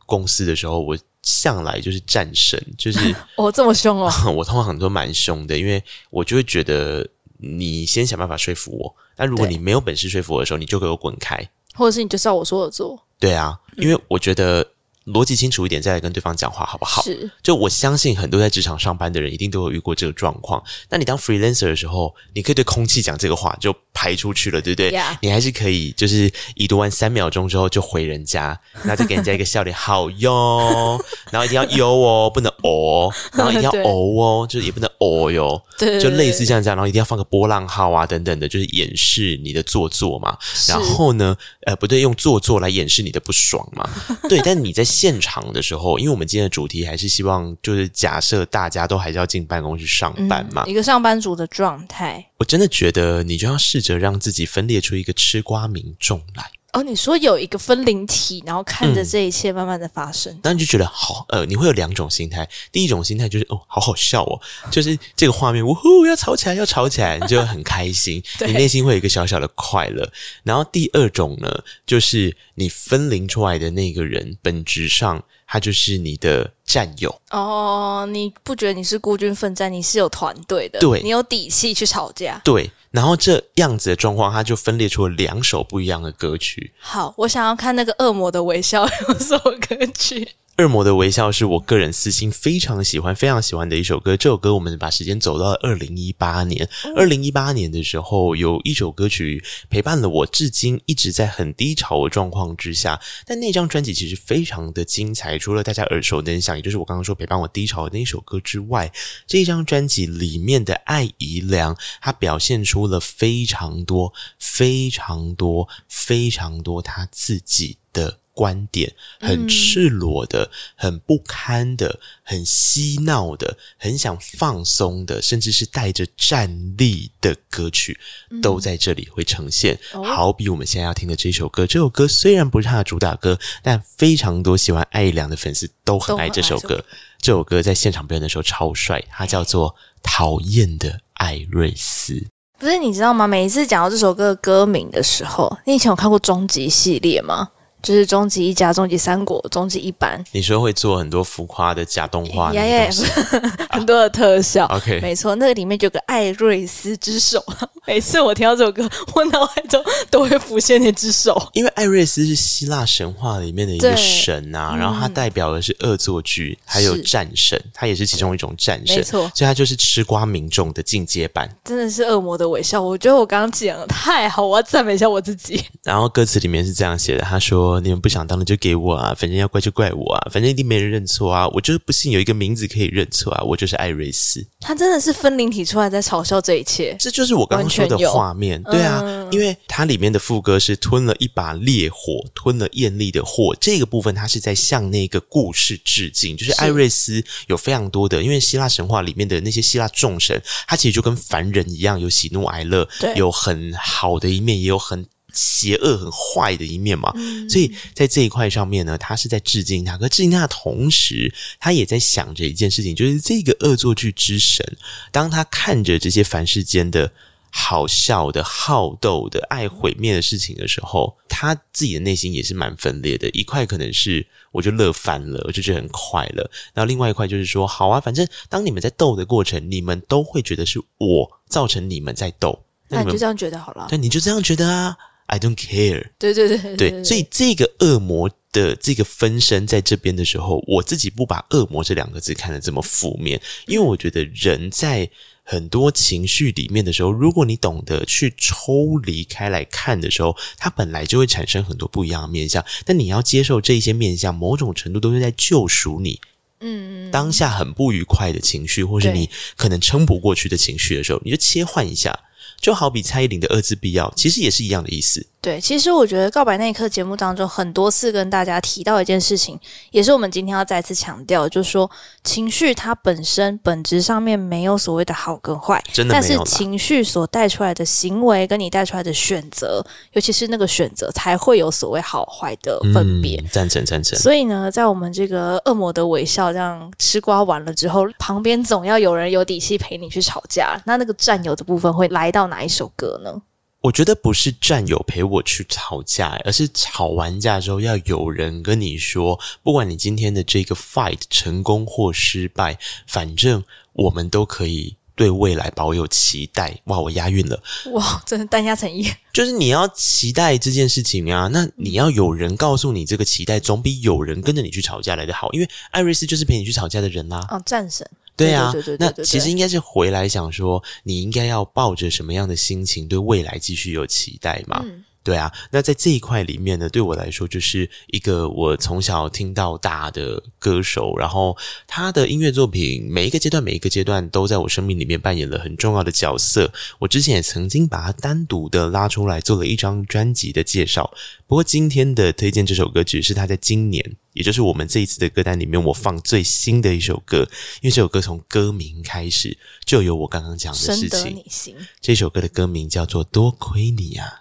公司的时候，我向来就是战神，就是 哦这么凶哦。我通常都蛮凶的，因为我就会觉得你先想办法说服我，那如果你没有本事说服我的时候，你就给我滚开，或者是你就照我说的做。对啊，因为我觉得。逻辑清楚一点，再来跟对方讲话，好不好？是。就我相信很多在职场上班的人，一定都有遇过这个状况。那你当 freelancer 的时候，你可以对空气讲这个话，就排出去了，对不对？Yeah. 你还是可以，就是已读完三秒钟之后就回人家，然后再给人家一个笑脸，好哟。然后一定要哟哦，不能哦，然后一定要 哦哦，就是也不能哦哟。对，就类似这样这样，然后一定要放个波浪号啊，等等的，就是掩饰你的做作嘛。然后呢，呃，不对，用做作来掩饰你的不爽嘛。对，但你在。现场的时候，因为我们今天的主题还是希望，就是假设大家都还是要进办公室上班嘛，嗯，一个上班族的状态。我真的觉得你就要试着让自己分裂出一个吃瓜民众来。哦，你说有一个分灵体，然后看着这一切慢慢的发生，那、嗯、你就觉得好，呃，你会有两种心态。第一种心态就是哦，好好笑哦，就是这个画面，呜呼，要吵起来，要吵起来，你就会很开心，你内心会有一个小小的快乐。然后第二种呢，就是你分灵出来的那个人，本质上他就是你的战友哦。你不觉得你是孤军奋战？你是有团队的，对，你有底气去吵架，对。然后这样子的状况，他就分裂出了两首不一样的歌曲。好，我想要看那个恶魔的微笑有什么歌曲。恶魔的微笑是我个人私心非常喜欢、非常喜欢的一首歌。这首歌我们把时间走到了二零一八年。二零一八年的时候，有一首歌曲陪伴了我，至今一直在很低潮的状况之下。但那张专辑其实非常的精彩，除了大家耳熟能详，也就是我刚刚说陪伴我低潮的那一首歌之外，这一张专辑里面的艾怡良，他表现出了非常多、非常多、非常多他自己的。观点很赤裸的，很不堪的，很嬉闹的，很想放松的，甚至是带着战力的歌曲，都在这里会呈现。好比我们现在要听的这首歌，这首歌虽然不是他的主打歌，但非常多喜欢艾怡良的粉丝都很爱这首歌。这首歌在现场表演的时候超帅，它叫做《讨厌的艾瑞斯》。不是你知道吗？每一次讲到这首歌的歌名的时候，你以前有看过终极系列吗？就是终极一家、终极三国、终极一班。你说会做很多浮夸的假动画，呀呀，很多的特效。啊、OK，没错，那个里面就有个艾瑞斯之手。每次我听到这首歌，我脑海中都会浮现那只手。因为艾瑞斯是希腊神话里面的一个神啊，然后他代表的是恶作剧，还有战神，他也是其中一种战神。没错，所以他就是吃瓜民众的进阶版。真的是恶魔的微笑。我觉得我刚刚讲的太好，我要赞美一下我自己。然后歌词里面是这样写的，他说。你们不想当的就给我啊，反正要怪就怪我啊，反正一定没人认错啊，我就是不信有一个名字可以认错啊，我就是艾瑞斯。他真的是分灵体出来在嘲笑这一切，这就是我刚刚说的画面，对啊，嗯、因为它里面的副歌是吞了一把烈火，吞了艳丽的火，这个部分它是在向那个故事致敬，就是艾瑞斯有非常多的，因为希腊神话里面的那些希腊众神，他其实就跟凡人一样，有喜怒哀乐，对，有很好的一面，也有很。邪恶很坏的一面嘛，嗯、所以在这一块上面呢，他是在致敬他，可致敬他的同时，他也在想着一件事情，就是这个恶作剧之神，当他看着这些凡世间的好笑的、好斗的、爱毁灭的事情的时候，他自己的内心也是蛮分裂的。一块可能是我就乐翻了，我就觉得很快乐；然后另外一块就是说，好啊，反正当你们在斗的过程，你们都会觉得是我造成你们在斗，那你，那你就这样觉得好了。对，你就这样觉得啊。I don't care。对对对对，对，所以这个恶魔的这个分身在这边的时候，我自己不把恶魔这两个字看得这么负面，因为我觉得人在很多情绪里面的时候，如果你懂得去抽离开来看的时候，它本来就会产生很多不一样的面相。但你要接受这些面相，某种程度都是在救赎你。嗯，当下很不愉快的情绪，或是你可能撑不过去的情绪的时候，你就切换一下。就好比蔡依林的《二字必要》，其实也是一样的意思。对，其实我觉得《告白那一刻》节目当中很多次跟大家提到一件事情，也是我们今天要再次强调，就是说情绪它本身本质上面没有所谓的好跟坏，真的。但是情绪所带出来的行为跟你带出来的选择，尤其是那个选择，才会有所谓好坏的分别。嗯，赞成赞成。所以呢，在我们这个恶魔的微笑这样吃瓜完了之后，旁边总要有人有底气陪你去吵架。那那个占有的部分会来到哪一首歌呢？我觉得不是战友陪我去吵架，而是吵完架之后要有人跟你说，不管你今天的这个 fight 成功或失败，反正我们都可以对未来保有期待。哇，我押韵了！哇，真的单押成一。就是你要期待这件事情啊，那你要有人告诉你这个期待，总比有人跟着你去吵架来的好。因为艾瑞斯就是陪你去吵架的人啦。哦，战神。对啊，那其实应该是回来想说，你应该要抱着什么样的心情，对未来继续有期待嘛？嗯对啊，那在这一块里面呢，对我来说就是一个我从小听到大的歌手，然后他的音乐作品每一个阶段每一个阶段都在我生命里面扮演了很重要的角色。我之前也曾经把他单独的拉出来做了一张专辑的介绍。不过今天的推荐这首歌只是他在今年，也就是我们这一次的歌单里面我放最新的一首歌，因为这首歌从歌名开始就有我刚刚讲的事情。这首歌的歌名叫做《多亏你呀》啊。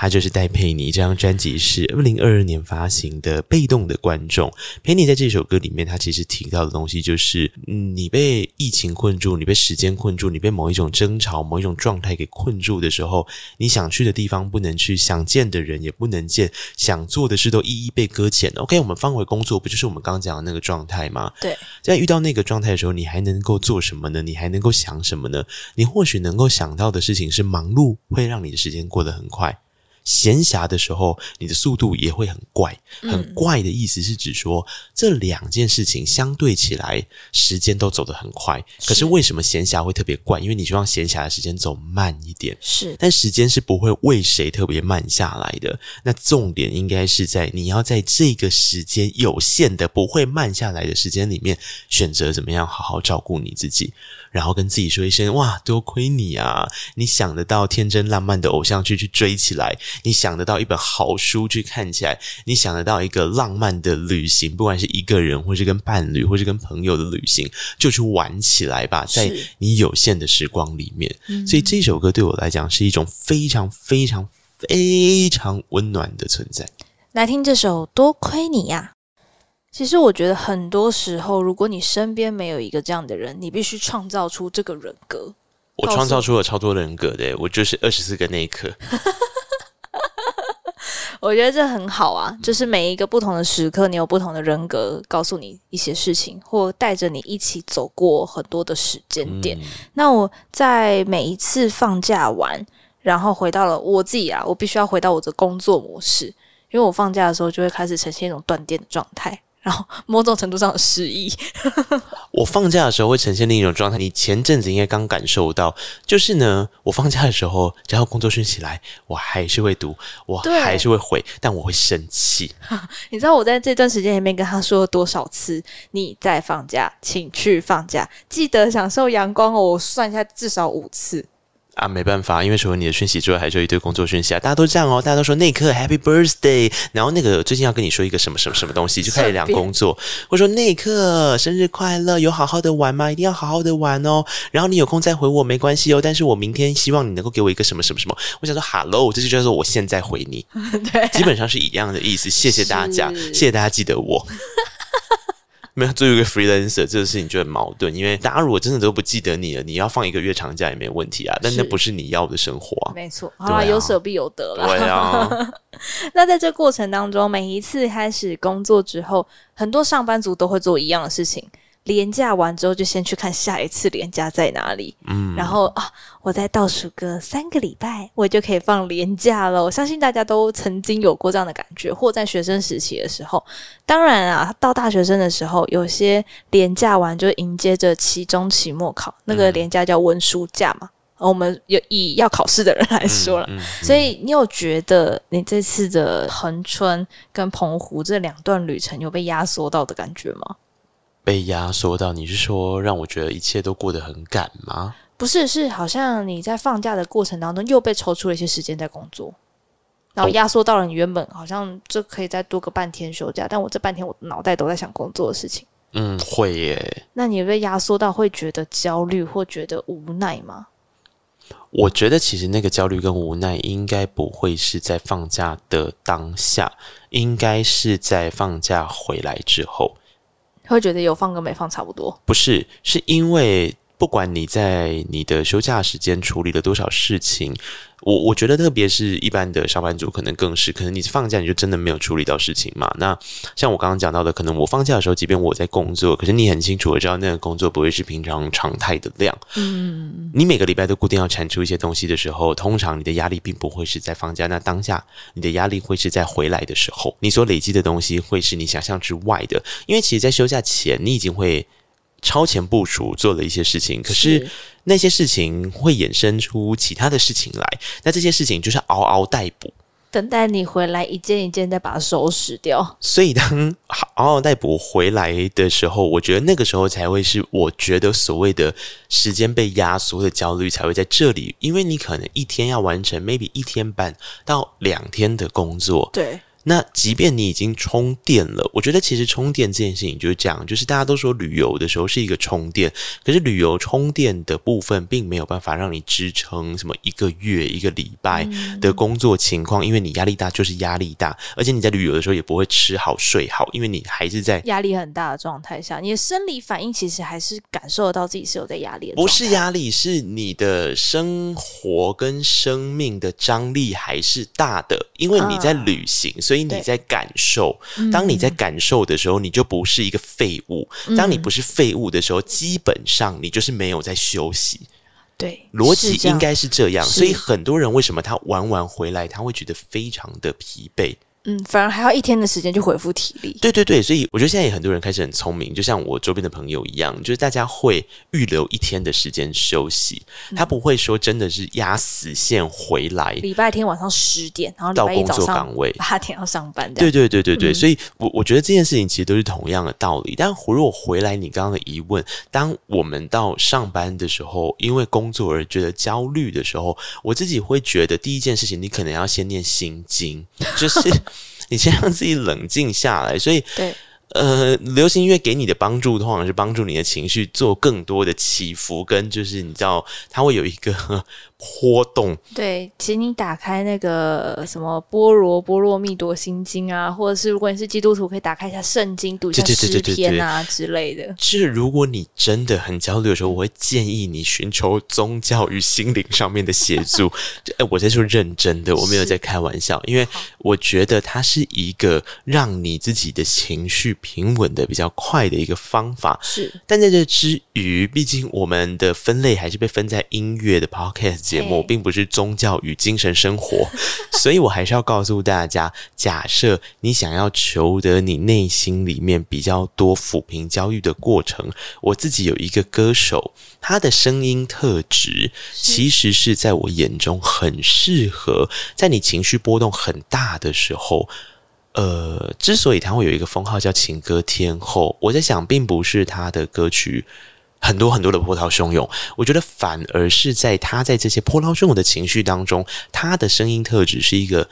他就是戴佩妮，这张专辑是二零二二年发行的《被动的观众》。佩妮在这首歌里面，他其实提到的东西就是，你被疫情困住，你被时间困住，你被某一种争吵、某一种状态给困住的时候，你想去的地方不能去，想见的人也不能见，想做的事都一一被搁浅。OK，我们放回工作，不就是我们刚刚讲的那个状态吗？对，在遇到那个状态的时候，你还能够做什么呢？你还能够想什么呢？你或许能够想到的事情是，忙碌会让你的时间过得很快。闲暇的时候，你的速度也会很怪。很怪的意思是指说，嗯、这两件事情相对起来，时间都走得很快。可是为什么闲暇会特别怪？因为你希望闲暇的时间走慢一点。是，但时间是不会为谁特别慢下来的。那重点应该是在你要在这个时间有限的、不会慢下来的时间里面，选择怎么样好好照顾你自己。然后跟自己说一声：“哇，多亏你啊！你想得到天真浪漫的偶像剧去追起来，你想得到一本好书去看起来，你想得到一个浪漫的旅行，不管是一个人，或是跟伴侣，或是跟朋友的旅行，就去玩起来吧，在你有限的时光里面。所以这首歌对我来讲是一种非常非常非常温暖的存在。来听这首《多亏你呀》。”其实我觉得很多时候，如果你身边没有一个这样的人，你必须创造出这个人格。我创造出了超多人格的，我就是二十四个那一刻。我觉得这很好啊，就是每一个不同的时刻，你有不同的人格，告诉你一些事情，或带着你一起走过很多的时间点。嗯。那我在每一次放假完，然后回到了我自己啊，我必须要回到我的工作模式，因为我放假的时候就会开始呈现一种断电的状态。然后某种程度上的失忆。我放假的时候会呈现另一种状态。你前阵子应该刚感受到，就是呢，我放假的时候，只要工作讯息来，我还是会读，我还是会回，但我会生气。你知道我在这段时间里面跟他说了多少次？你在放假，请去放假，记得享受阳光哦。我算一下，至少五次。啊，没办法，因为除了你的讯息之外，还是有一堆工作讯息啊。大家都这样哦，大家都说内克 Happy Birthday，然后那个最近要跟你说一个什么什么什么东西，就开始聊工作。或者说内克生日快乐，有好好的玩吗？一定要好好的玩哦。然后你有空再回我没关系哦，但是我明天希望你能够给我一个什么什么什么。我想说 Hello，这就叫做我现在回你，对，基本上是一样的意思。谢谢大家，谢谢大家记得我。没有，作为一个 freelancer，这个事情就很矛盾。因为大家如果真的都不记得你了，你要放一个月长假也没问题啊。但那不是你要的生活啊。没错，好啊，有舍必有得了。对啊。那在这过程当中，每一次开始工作之后，很多上班族都会做一样的事情。连假完之后，就先去看下一次廉价在哪里。嗯，然后啊，我再倒数个三个礼拜，我就可以放廉价了。我相信大家都曾经有过这样的感觉，或在学生时期的时候。当然啊，到大学生的时候，有些廉价完就迎接着期中、期末考，那个廉价叫温书假嘛。嗯，我们有以要考试的人来说了，嗯嗯嗯，所以你有觉得你这次的恒春跟澎湖这两段旅程有被压缩到的感觉吗？被压缩到，你是说让我觉得一切都过得很赶吗？不是，是好像你在放假的过程当中又被抽出了一些时间在工作，然后压缩到了你原本好像就可以再多个半天休假，但我这半天我脑袋都在想工作的事情。嗯，会耶。那你被压缩到会觉得焦虑或觉得无奈吗？我觉得其实那个焦虑跟无奈应该不会是在放假的当下，应该是在放假回来之后。会觉得有放跟没放差不多？不是，是因为不管你在你的休假时间处理了多少事情。我我觉得，特别是一般的上班族，可能更是，可能你放假你就真的没有处理到事情嘛。那像我刚刚讲到的，可能我放假的时候，即便我在工作，可是你很清楚我知道那个工作不会是平常常态的量。嗯，你每个礼拜都固定要产出一些东西的时候，通常你的压力并不会是在放假那当下，你的压力会是在回来的时候，你所累积的东西会是你想象之外的。因为其实，在休假前，你已经会。超前部署做了一些事情，可是那些事情会衍生出其他的事情来，那这些事情就是嗷嗷待哺，等待你回来一件一件再把它收拾掉。所以当嗷嗷待哺回来的时候，我觉得那个时候才会是我觉得所谓的时间被压缩的焦虑才会在这里，因为你可能一天要完成 maybe 一天半到两天的工作，对。那即便你已经充电了，我觉得其实充电这件事情就是这样，就是大家都说旅游的时候是一个充电，可是旅游充电的部分并没有办法让你支撑什么一个月、一个礼拜的工作情况，因为你压力大就是压力大，而且你在旅游的时候也不会吃好睡好，因为你还是在压力很大的状态下，你的生理反应其实还是感受得到自己是有在压力的，不是压力，是你的生活跟生命的张力还是大的，因为你在旅行。啊所以你在感受，当你在感受的时候，你就不是一个废物。当你不是废物的时候，基本上你就是没有在休息。对，逻辑应该是这样。所以很多人为什么他玩完回来，他会觉得非常的疲惫。嗯，反而还要一天的时间去恢复体力。对对对，所以我觉得现在也很多人开始很聪明，就像我周边的朋友一样，就是大家会预留一天的时间休息，嗯、他不会说真的是压死线回来。礼拜天晚上十点，然后到工作岗位八点要上班。对对对对对，嗯、所以我我觉得这件事情其实都是同样的道理。但如果回来你刚刚的疑问，当我们到上班的时候，因为工作而觉得焦虑的时候，我自己会觉得第一件事情，你可能要先念心经，就是。你先让自己冷静下来，所以，对，呃，流行音乐给你的帮助，通常是帮助你的情绪做更多的起伏，跟就是你知道，它会有一个。波动对，请你打开那个什么《波罗波罗蜜多心经》啊，或者是如果你是基督徒，可以打开一下圣经，读一下诗篇啊之类的。就是如果你真的很焦虑的时候，我会建议你寻求宗教与心灵上面的协助。哎，我在说认真的，我没有在开玩笑，因为我觉得它是一个让你自己的情绪平稳的比较快的一个方法。是，但在这之余，毕竟我们的分类还是被分在音乐的 podcast。节目并不是宗教与精神生活，所以我还是要告诉大家：假设你想要求得你内心里面比较多抚平焦虑的过程，我自己有一个歌手，他的声音特质其实是在我眼中很适合在你情绪波动很大的时候。呃，之所以他会有一个封号叫情歌天后，我在想，并不是他的歌曲。很多很多的波涛汹涌，我觉得反而是在他在这些波涛汹涌的情绪当中，他的声音特质是一个，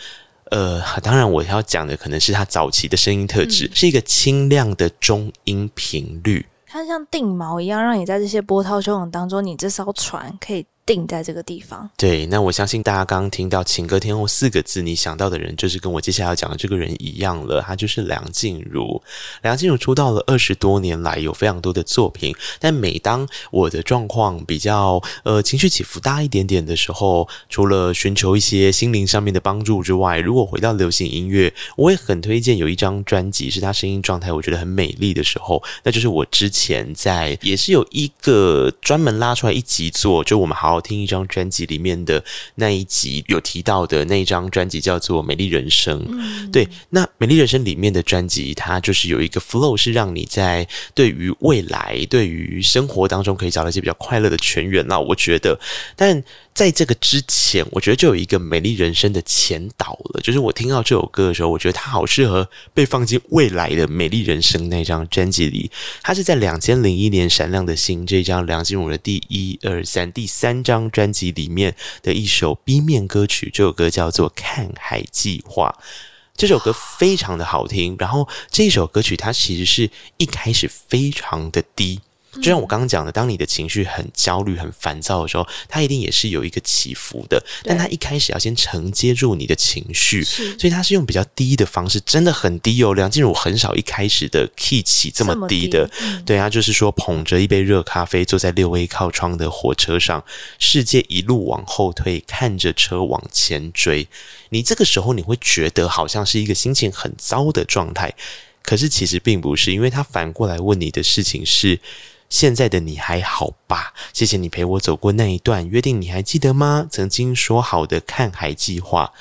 呃，当然我要讲的可能是他早期的声音特质，嗯、是一个清亮的中音频率，它像定锚一样，让你在这些波涛汹涌当中，你这艘船可以。定在这个地方。对，那我相信大家刚刚听到“情歌天后”四个字，你想到的人就是跟我接下来要讲的这个人一样了，他就是梁静茹。梁静茹出道了二十多年来，有非常多的作品。但每当我的状况比较呃情绪起伏大一点点的时候，除了寻求一些心灵上面的帮助之外，如果回到流行音乐，我也很推荐有一张专辑，是他声音状态我觉得很美丽的时候，那就是我之前在也是有一个专门拉出来一集做，就我们好好。听一张专辑里面的那一集有提到的那一张专辑叫做《美丽人生》。嗯，对，那《美丽人生》里面的专辑，它就是有一个 flow，是让你在对于未来、对于生活当中可以找到一些比较快乐的泉源。那我觉得，但。在这个之前，我觉得就有一个美丽人生的前导了。就是我听到这首歌的时候，我觉得它好适合被放进未来的美丽人生那张专辑里。它是在两千零一年《闪亮的心》这张梁静茹的第一、二、三、第三张专辑里面的一首 B 面歌曲。这首歌叫做《看海计划》，这首歌非常的好听。然后这首歌曲它其实是一开始非常的低。就像我刚刚讲的，当你的情绪很焦虑、很烦躁的时候，它一定也是有一个起伏的。但它一开始要先承接住你的情绪，所以它是用比较低的方式，真的很低哦。梁静茹很少一开始的 key 起这么低的，低嗯、对啊，就是说捧着一杯热咖啡，坐在六 A 靠窗的火车上，世界一路往后退，看着车往前追。你这个时候你会觉得好像是一个心情很糟的状态，可是其实并不是，因为他反过来问你的事情是。现在的你还好吧？谢谢你陪我走过那一段约定，你还记得吗？曾经说好的看海计划，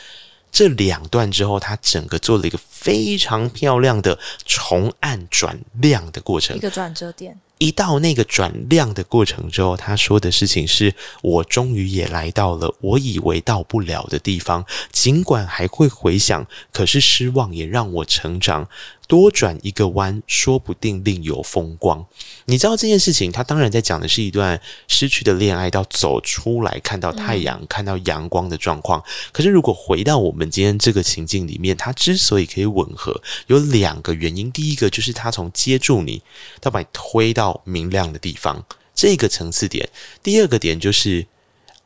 这两段之后，他整个做了一个非常漂亮的从暗转亮的过程，一个转折点。一到那个转亮的过程之后，他说的事情是我终于也来到了我以为到不了的地方，尽管还会回想，可是失望也让我成长。多转一个弯，说不定另有风光。你知道这件事情，他当然在讲的是一段失去的恋爱，到走出来看到太阳、看到阳光的状况。可是如果回到我们今天这个情境里面，它之所以可以吻合，有两个原因。第一个就是他从接住你，到把你推到明亮的地方，这个层次点。第二个点就是。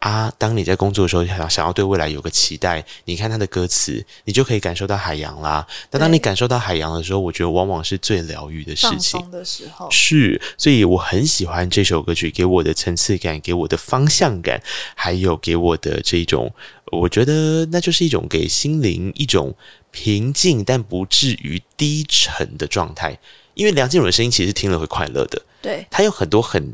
啊，当你在工作的时候，想想要对未来有个期待，你看他的歌词，你就可以感受到海洋啦。那当你感受到海洋的时候，我觉得往往是最疗愈的事情。的时候是，所以我很喜欢这首歌曲，给我的层次感，给我的方向感，还有给我的这种，我觉得那就是一种给心灵一种平静，但不至于低沉的状态。因为梁静茹的声音其实听了会快乐的，对，他有很多很。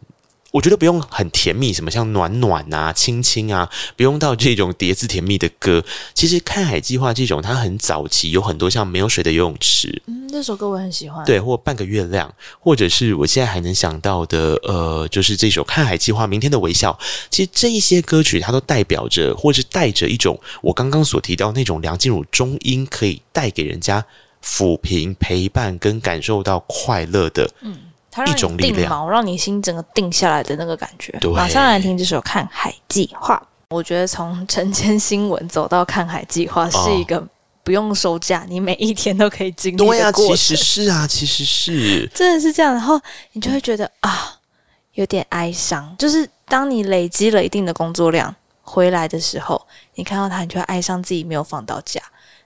我觉得不用很甜蜜，什么像暖暖啊、亲亲啊，不用到这种叠字甜蜜的歌。其实看海计划这种，它很早期，有很多像没有水的游泳池，嗯，那首歌我很喜欢。对，或半个月亮，或者是我现在还能想到的，呃，就是这首看海计划，明天的微笑。其实这一些歌曲，它都代表着，或是带着一种我刚刚所提到那种梁静茹中音可以带给人家抚平、陪伴跟感受到快乐的，嗯。一种力量，让你心整个定下来的那个感觉。对，马上来听这首《看海计划》。我觉得从晨间新闻走到《看海计划》是一个不用收假，你每一天都可以经历的过程。对啊，其实是啊，其实是真的是这样。然后你就会觉得啊，有点哀伤。就是当你累积了一定的工作量回来的时候，你看到他，你就会哀伤自己没有放到假。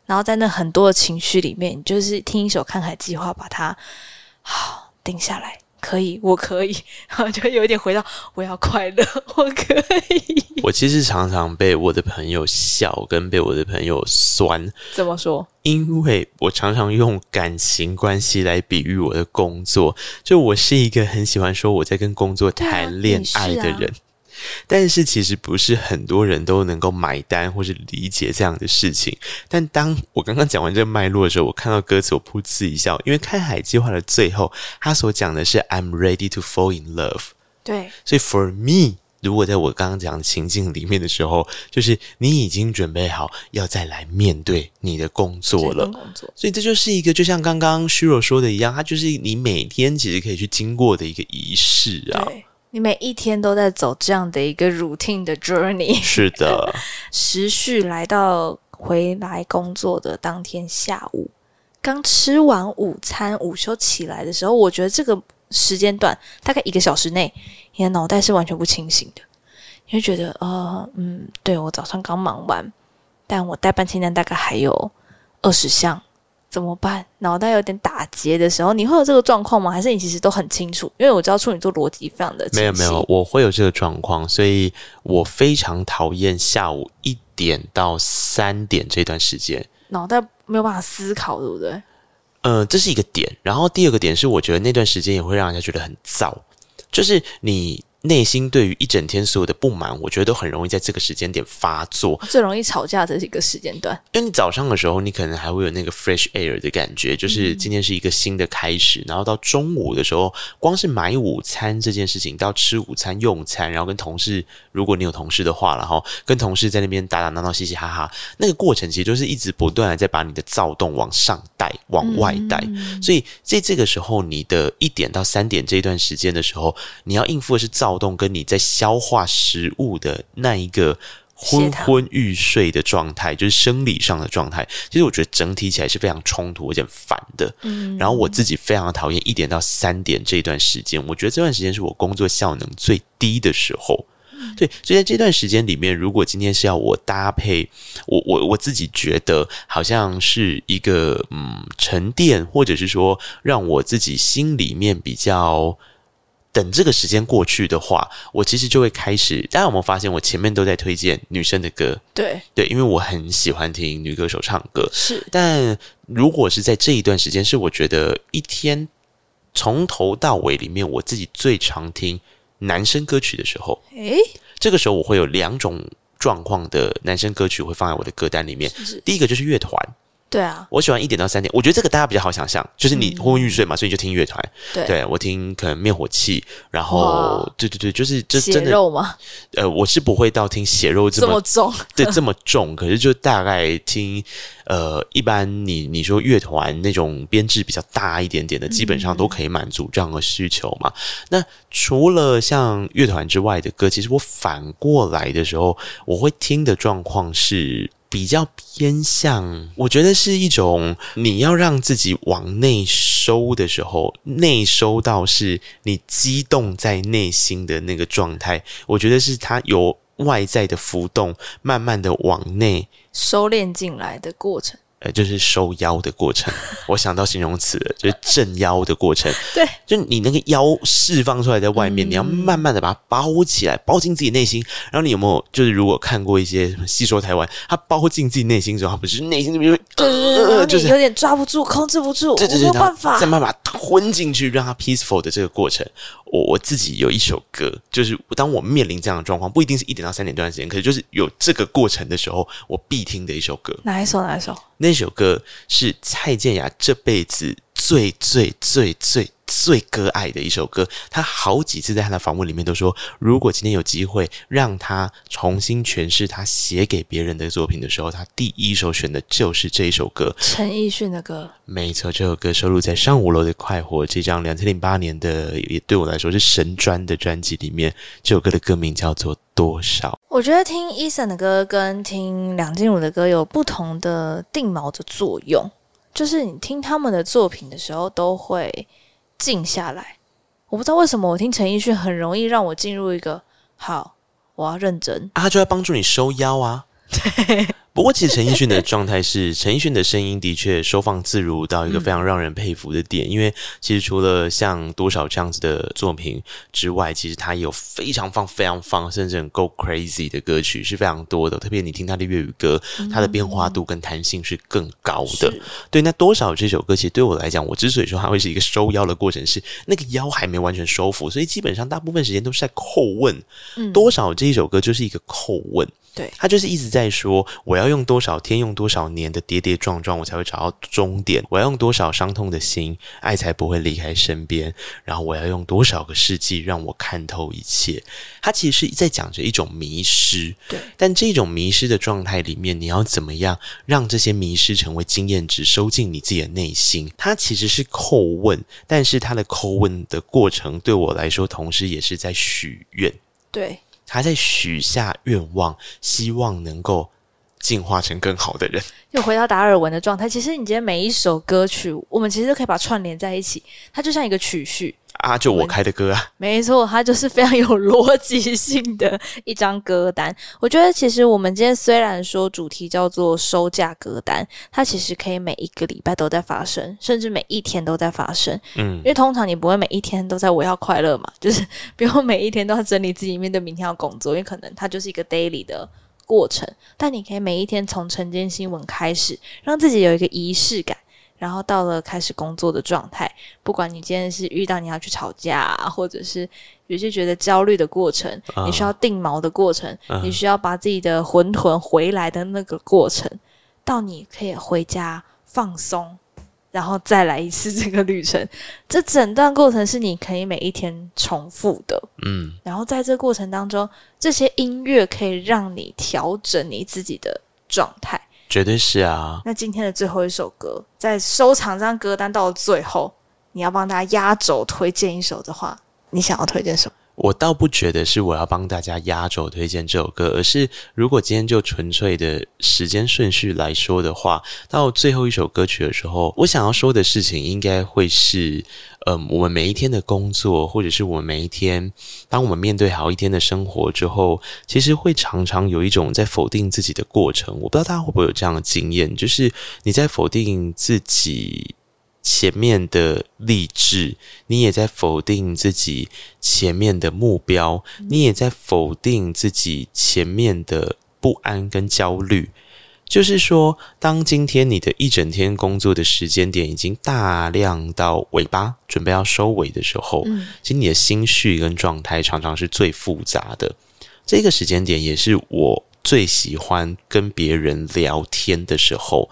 然后在那很多的情绪里面，你就是听一首《看海计划》，把它好定下来。可以，我可以，然后就有一点回到我要快乐，我可以。我其实常常被我的朋友笑，跟被我的朋友酸。怎么说？因为我常常用感情关系来比喻我的工作，就我是一个很喜欢说我在跟工作谈恋爱的人。但是其实不是很多人都能够买单或是理解这样的事情。但当我刚刚讲完这个脉络的时候，我看到歌词，我噗嗤一笑，因为看海计划的最后，他所讲的是 "I'm ready to fall in love"。对，所以 for me，如果在我刚刚讲的情境里面的时候，就是你已经准备好要再来面对你的工作了。工作，所以这就是一个，就像刚刚虚弱说的一样，它就是你每天其实可以去经过的一个仪式啊。你每一天都在走这样的一个 routine 的 journey，是的。持续来到回来工作的当天下午，刚吃完午餐，午休起来的时候，我觉得这个时间段大概一个小时内，你的脑袋是完全不清醒的，你会觉得，呃，嗯，对，我早上刚忙完，但我待办清单大概还有二十项。怎么办？脑袋有点打结的时候，你会有这个状况吗？还是你其实都很清楚？因为我知道处女座逻辑非常的。没有没有，我会有这个状况，所以我非常讨厌下午一点到三点这段时间，脑袋没有办法思考，对不对？嗯、呃，这是一个点。然后第二个点是，我觉得那段时间也会让人家觉得很燥，就是你。内心对于一整天所有的不满，我觉得都很容易在这个时间点发作，最容易吵架的一个时间段。因为你早上的时候，你可能还会有那个 fresh air 的感觉，就是今天是一个新的开始。嗯、然后到中午的时候，光是买午餐这件事情，到吃午餐、用餐，然后跟同事，如果你有同事的话，然后跟同事在那边打打闹闹、嘻嘻哈哈，那个过程其实就是一直不断的在把你的躁动往上带、往外带。嗯、所以在这个时候，你的一点到三点这一段时间的时候，你要应付的是躁。动跟你在消化食物的那一个昏昏欲睡的状态，就是生理上的状态。其实我觉得整体起来是非常冲突、有点烦的。嗯，然后我自己非常讨厌一点到三点这段时间，我觉得这段时间是我工作效能最低的时候。对，所以在这段时间里面，如果今天是要我搭配，我我我自己觉得好像是一个嗯沉淀，或者是说让我自己心里面比较。等这个时间过去的话，我其实就会开始。大家有没有发现，我前面都在推荐女生的歌？对对，因为我很喜欢听女歌手唱歌。是，但如果是在这一段时间，是我觉得一天从头到尾里面，我自己最常听男生歌曲的时候。诶，这个时候我会有两种状况的男生歌曲会放在我的歌单里面。是是，第一个就是乐团。对啊，我喜欢一点到三点。我觉得这个大家比较好想象，就是你昏昏欲睡嘛，所以你就听乐团。对，对我听可能灭火器，然后对对对，就是这真的血肉吗？呃，我是不会到听血肉这么，这么重，对，这么重。可是就大概听，呃，一般你你说乐团那种编制比较大一点点的，基本上都可以满足这样的需求嘛。那除了像乐团之外的歌，其实我反过来的时候，我会听的状况是。比较偏向，我觉得是一种你要让自己往内收的时候，内收到是你激动在内心的那个状态。我觉得是它由外在的浮动，慢慢的往内收敛进来的过程。呃，就是收腰的过程，我想到形容词了，就是镇腰的过程。对，就你那个腰释放出来在外面，嗯、你要慢慢的把它包起来，包进自己内心。然后你有没有，就是如果看过一些什么戏说台湾，它包进自己内心之后，它不是内心那边，对对对，就是有点抓不住，控制不住，对对对，没有办法，再慢慢把它吞进去，让它 peaceful 的这个过程。我我自己有一首歌，就是当我面临这样的状况，不一定是一点到三点这段时间，可是就是有这个过程的时候，我必听的一首歌。哪一首？哪一首？那这首歌是蔡健雅这辈子最最最最最割爱的一首歌。他好几次在他的访问里面都说，如果今天有机会让他重新诠释他写给别人的作品的时候，他第一首选的就是这一首歌。陈奕迅的歌。没错，这首歌收录在《上五楼的快活》这张两千零八年的，也对我来说是神专的专辑里面。这首歌的歌名叫做《多少》。我觉得听 Eason 的歌跟听梁静茹的歌有不同的定锚的作用，就是你听他们的作品的时候都会静下来。我不知道为什么我听陈奕迅很容易让我进入一个好，我要认真啊，他就要帮助你收腰啊。对。不过，其实陈奕迅的状态是，陈奕迅的声音的确收放自如到一个非常让人佩服的点。嗯、因为其实除了像多少这样子的作品之外，其实他也有非常放、非常放，甚至很 go crazy 的歌曲是非常多的。特别你听他的粤语歌，它的变化度跟弹性是更高的。嗯、对，那多少这首歌，其实对我来讲，我之所以说它会是一个收腰的过程，是那个腰还没完全收服，所以基本上大部分时间都是在叩问。嗯、多少这一首歌就是一个叩问。对，他就是一直在说，我要用多少天，用多少年的跌跌撞撞，我才会找到终点。我要用多少伤痛的心，爱才不会离开身边。然后我要用多少个世纪，让我看透一切。他其实是在讲着一种迷失。对，但这种迷失的状态里面，你要怎么样让这些迷失成为经验值，收进你自己的内心？他其实是叩问，但是他的叩问的过程，对我来说，同时也是在许愿。对。他在许下愿望，希望能够进化成更好的人。又回到达尔文的状态。其实你今天每一首歌曲，我们其实都可以把串联在一起，它就像一个曲序。啊，就我开的歌啊，没错，它就是非常有逻辑性的一张歌单。我觉得其实我们今天虽然说主题叫做收价歌单，它其实可以每一个礼拜都在发生，甚至每一天都在发生。嗯，因为通常你不会每一天都在我要快乐嘛，就是不用每一天都要整理自己面对明天要工作，因为可能它就是一个 daily 的过程。但你可以每一天从晨间新闻开始，让自己有一个仪式感。然后到了开始工作的状态，不管你今天是遇到你要去吵架啊，或者是有些觉得焦虑的过程，uh, 你需要定锚的过程，uh, 你需要把自己的魂魂回来的那个过程，到你可以回家放松，然后再来一次这个旅程。这整段过程是你可以每一天重复的，嗯。然后在这过程当中，这些音乐可以让你调整你自己的状态。绝对是啊！那今天的最后一首歌，在收藏这张歌单到了最后，你要帮大家压轴推荐一首的话，你想要推荐什么？我倒不觉得是我要帮大家压轴推荐这首歌，而是如果今天就纯粹的时间顺序来说的话，到最后一首歌曲的时候，我想要说的事情应该会是。嗯，我们每一天的工作，或者是我们每一天，当我们面对好一天的生活之后，其实会常常有一种在否定自己的过程。我不知道大家会不会有这样的经验，就是你在否定自己前面的励志，你也在否定自己前面的目标，你也在否定自己前面的不安跟焦虑。就是说，当今天你的一整天工作的时间点已经大量到尾巴，准备要收尾的时候，嗯，其实你的心绪跟状态常常是最复杂的。这个时间点也是我最喜欢跟别人聊天的时候，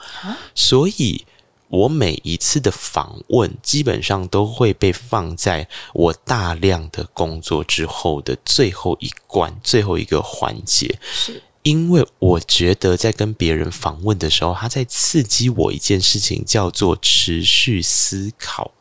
所以我每一次的访问基本上都会被放在我大量的工作之后的最后一关、最后一个环节。是。因为我觉得在跟别人访问的时候，他在刺激我一件事情，叫做持续思考。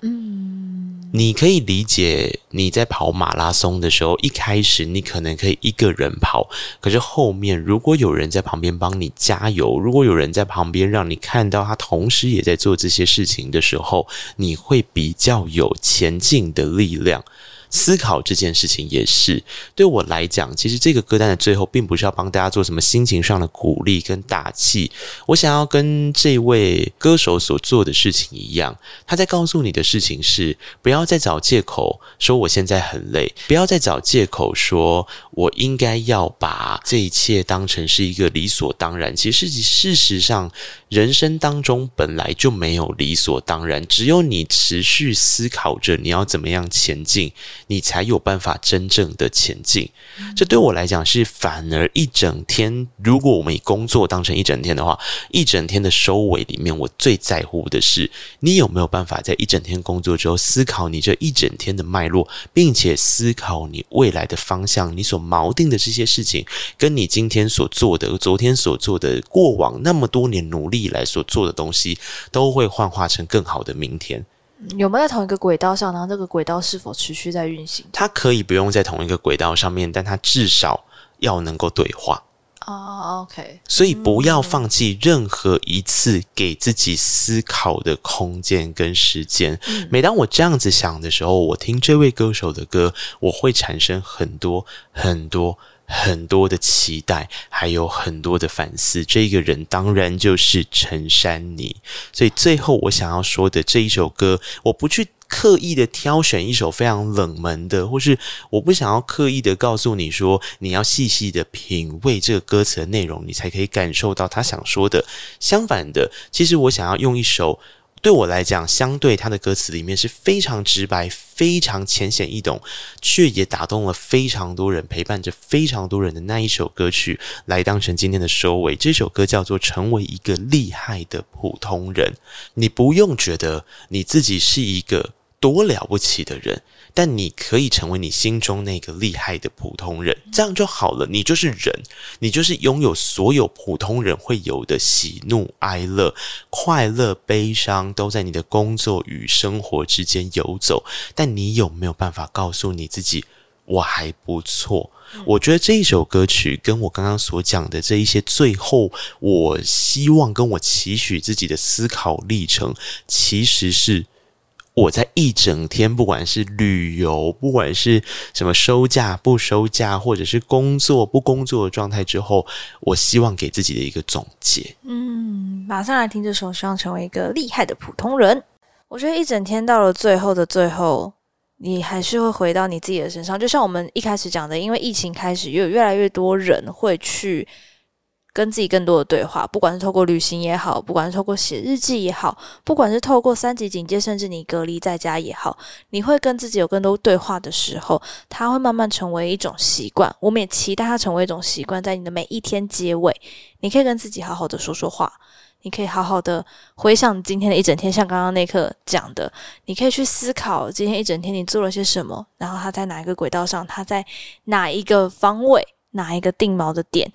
嗯，你可以理解你在跑马拉松的时候，一开始你可能可以一个人跑，可是后面如果有人在旁边帮你加油，如果有人在旁边让你看到他同时也在做这些事情的时候，你会比较有前进的力量。思考这件事情也是对我来讲，其实这个歌单的最后，并不是要帮大家做什么心情上的鼓励跟打气。我想要跟这位歌手所做的事情一样，他在告诉你的事情是：不要再找借口说我现在很累，不要再找借口说我应该要把这一切当成是一个理所当然。其实事实上，人生当中本来就没有理所当然，只有你持续思考着你要怎么样前进。你才有办法真正的前进。这对我来讲是反而一整天。如果我们以工作当成一整天的话，一整天的收尾里面，我最在乎的是你有没有办法在一整天工作之后思考你这一整天的脉络，并且思考你未来的方向。你所锚定的这些事情，跟你今天所做的、昨天所做的、过往那么多年努力以来所做的东西，都会幻化成更好的明天。有没有在同一个轨道上？然后这个轨道是否持续在运行？它可以不用在同一个轨道上面，但它至少要能够对话。哦，OK。所以不要放弃任何一次给自己思考的空间跟时间。嗯。每当我这样子想的时候，我听这位歌手的歌，我会产生很多很多。很多的期待，还有很多的反思。这个人当然就是陈珊妮。所以最后我想要说的这一首歌，我不去刻意的挑选一首非常冷门的，或是我不想要刻意的告诉你说，你要细细的品味这个歌词的内容，你才可以感受到他想说的。相反的，其实我想要用一首。对我来讲，相对他的歌词里面是非常直白、非常浅显易懂，却也打动了非常多人，陪伴着非常多人的那一首歌曲，来当成今天的收尾。这首歌叫做《成为一个厉害的普通人》，你不用觉得你自己是一个多了不起的人。但你可以成为你心中那个厉害的普通人，这样就好了。你就是人，你就是拥有所有普通人会有的喜怒哀乐、快乐悲伤，都在你的工作与生活之间游走。但你有没有办法告诉你自己，我还不错？我觉得这一首歌曲跟我刚刚所讲的这一些，最后我希望跟我期许自己的思考历程，其实是。我在一整天，不管是旅游，不管是什么收假不收假，或者是工作不工作的状态之后，我希望给自己的一个总结。嗯，马上来听这首，希望成为一个厉害的普通人。我觉得一整天到了最后的最后，你还是会回到你自己的身上。就像我们一开始讲的，因为疫情开始，又有越来越多人会去。跟自己更多的对话，不管是透过旅行也好，不管是透过写日记也好，不管是透过三级警戒，甚至你隔离在家也好，你会跟自己有更多对话的时候，它会慢慢成为一种习惯。我们也期待它成为一种习惯，在你的每一天结尾，你可以跟自己好好的说说话，你可以好好的回想今天的一整天，像刚刚那刻讲的，你可以去思考今天一整天你做了些什么，然后它在哪一个轨道上，它在哪一个方位，哪一个定锚的点。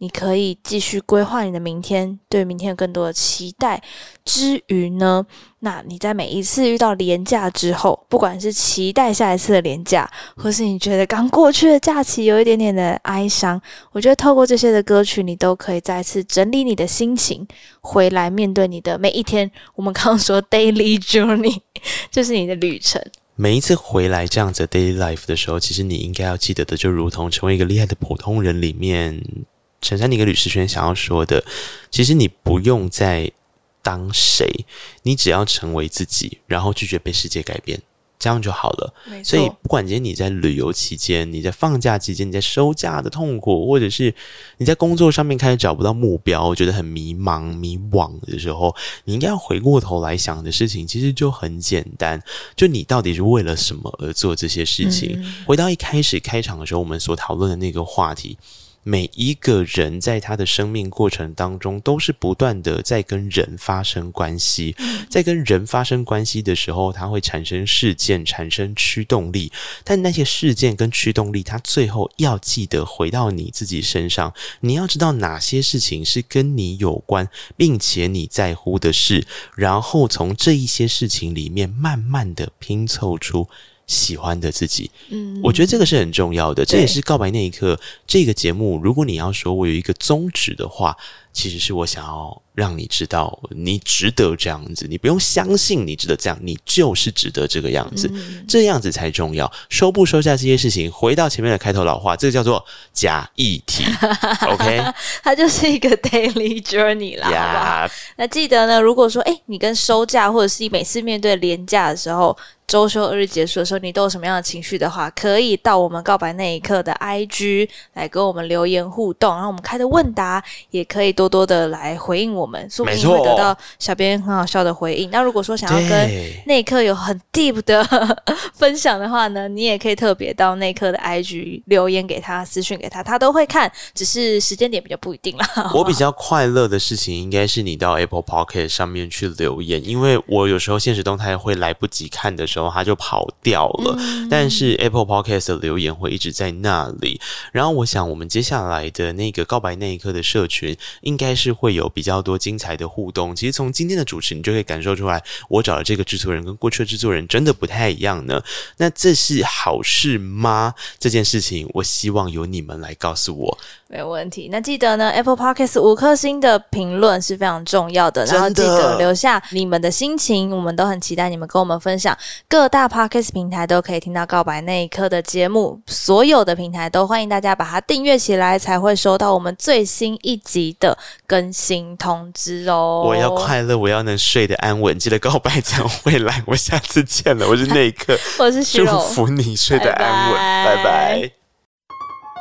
你可以继续规划你的明天，对明天有更多的期待。之余呢，那你在每一次遇到廉价之后，不管是期待下一次的廉价，或是你觉得刚过去的假期有一点点的哀伤，我觉得透过这些的歌曲，你都可以再次整理你的心情，回来面对你的每一天。我们刚刚说 daily journey 就是你的旅程。每一次回来这样子 daily life 的时候，其实你应该要记得的，就如同成为一个厉害的普通人里面。陈珊妮跟吕士轩想要说的，其实你不用再当谁，你只要成为自己，然后拒绝被世界改变，这样就好了。所以，不管今天你在旅游期间，你在放假期间，你在休假的痛苦，或者是你在工作上面开始找不到目标，觉得很迷茫、迷惘的时候，你应该要回过头来想的事情，其实就很简单：就你到底是为了什么而做这些事情？嗯。回到一开始开场的时候，我们所讨论的那个话题。每一个人在他的生命过程当中，都是不断的在跟人发生关系，在跟人发生关系的时候，他会产生事件，产生驱动力。但那些事件跟驱动力，他最后要记得回到你自己身上。你要知道哪些事情是跟你有关，并且你在乎的事，然后从这一些事情里面慢慢的拼凑出。喜欢的自己，嗯，我觉得这个是很重要的。这也是告白那一刻这个节目。如果你要说我有一个宗旨的话，其实是我想要让你知道，你值得这样子。你不用相信你值得这样，你就是值得这个样子，嗯、这样子才重要。收不收下这些事情，回到前面的开头老话，这个叫做假议题。OK，它就是一个 daily journey 啦。Yeah. 好不好？那记得呢，如果说哎，你跟收假，或者是你每次面对廉价的时候。周休二日结束的时候，你都有什么样的情绪的话，可以到我们告白那一刻的 IG 来跟我们留言互动，然后我们开的问答也可以多多的来回应我们，说不定会得到小编很好笑的回应。那如果说想要跟那一刻有很 deep 的分享的话呢，你也可以特别到那一刻的 IG 留言给他，私讯给他，他都会看，只是时间点比较不一定啦。我比较快乐的事情应该是你到 Apple Podcast 上面去留言，因为我有时候现实动态会来不及看的时候。然后他就跑掉了，嗯、但是 Apple Podcast 的留言会一直在那里。然后我想，我们接下来的那个告白那一刻的社群，应该是会有比较多精彩的互动。其实从今天的主持，你就可以感受出来，我找的这个制作人跟过去的制作人真的不太一样呢。那这是好事吗？这件事情，我希望由你们来告诉我。没有问题。那记得呢，Apple Podcast 五颗星的评论是非常重要的。然后记得留下你们的心情，我们都很期待你们跟我们分享。各大 Podcast 平台都可以听到《告白那一刻》的节目，所有的平台都欢迎大家把它订阅起来，才会收到我们最新一集的更新通知哦。我要快乐，我要能睡得安稳。记得告白才会来，我下次见了。我是那一刻，我是许祝福你睡得安稳，拜拜。拜拜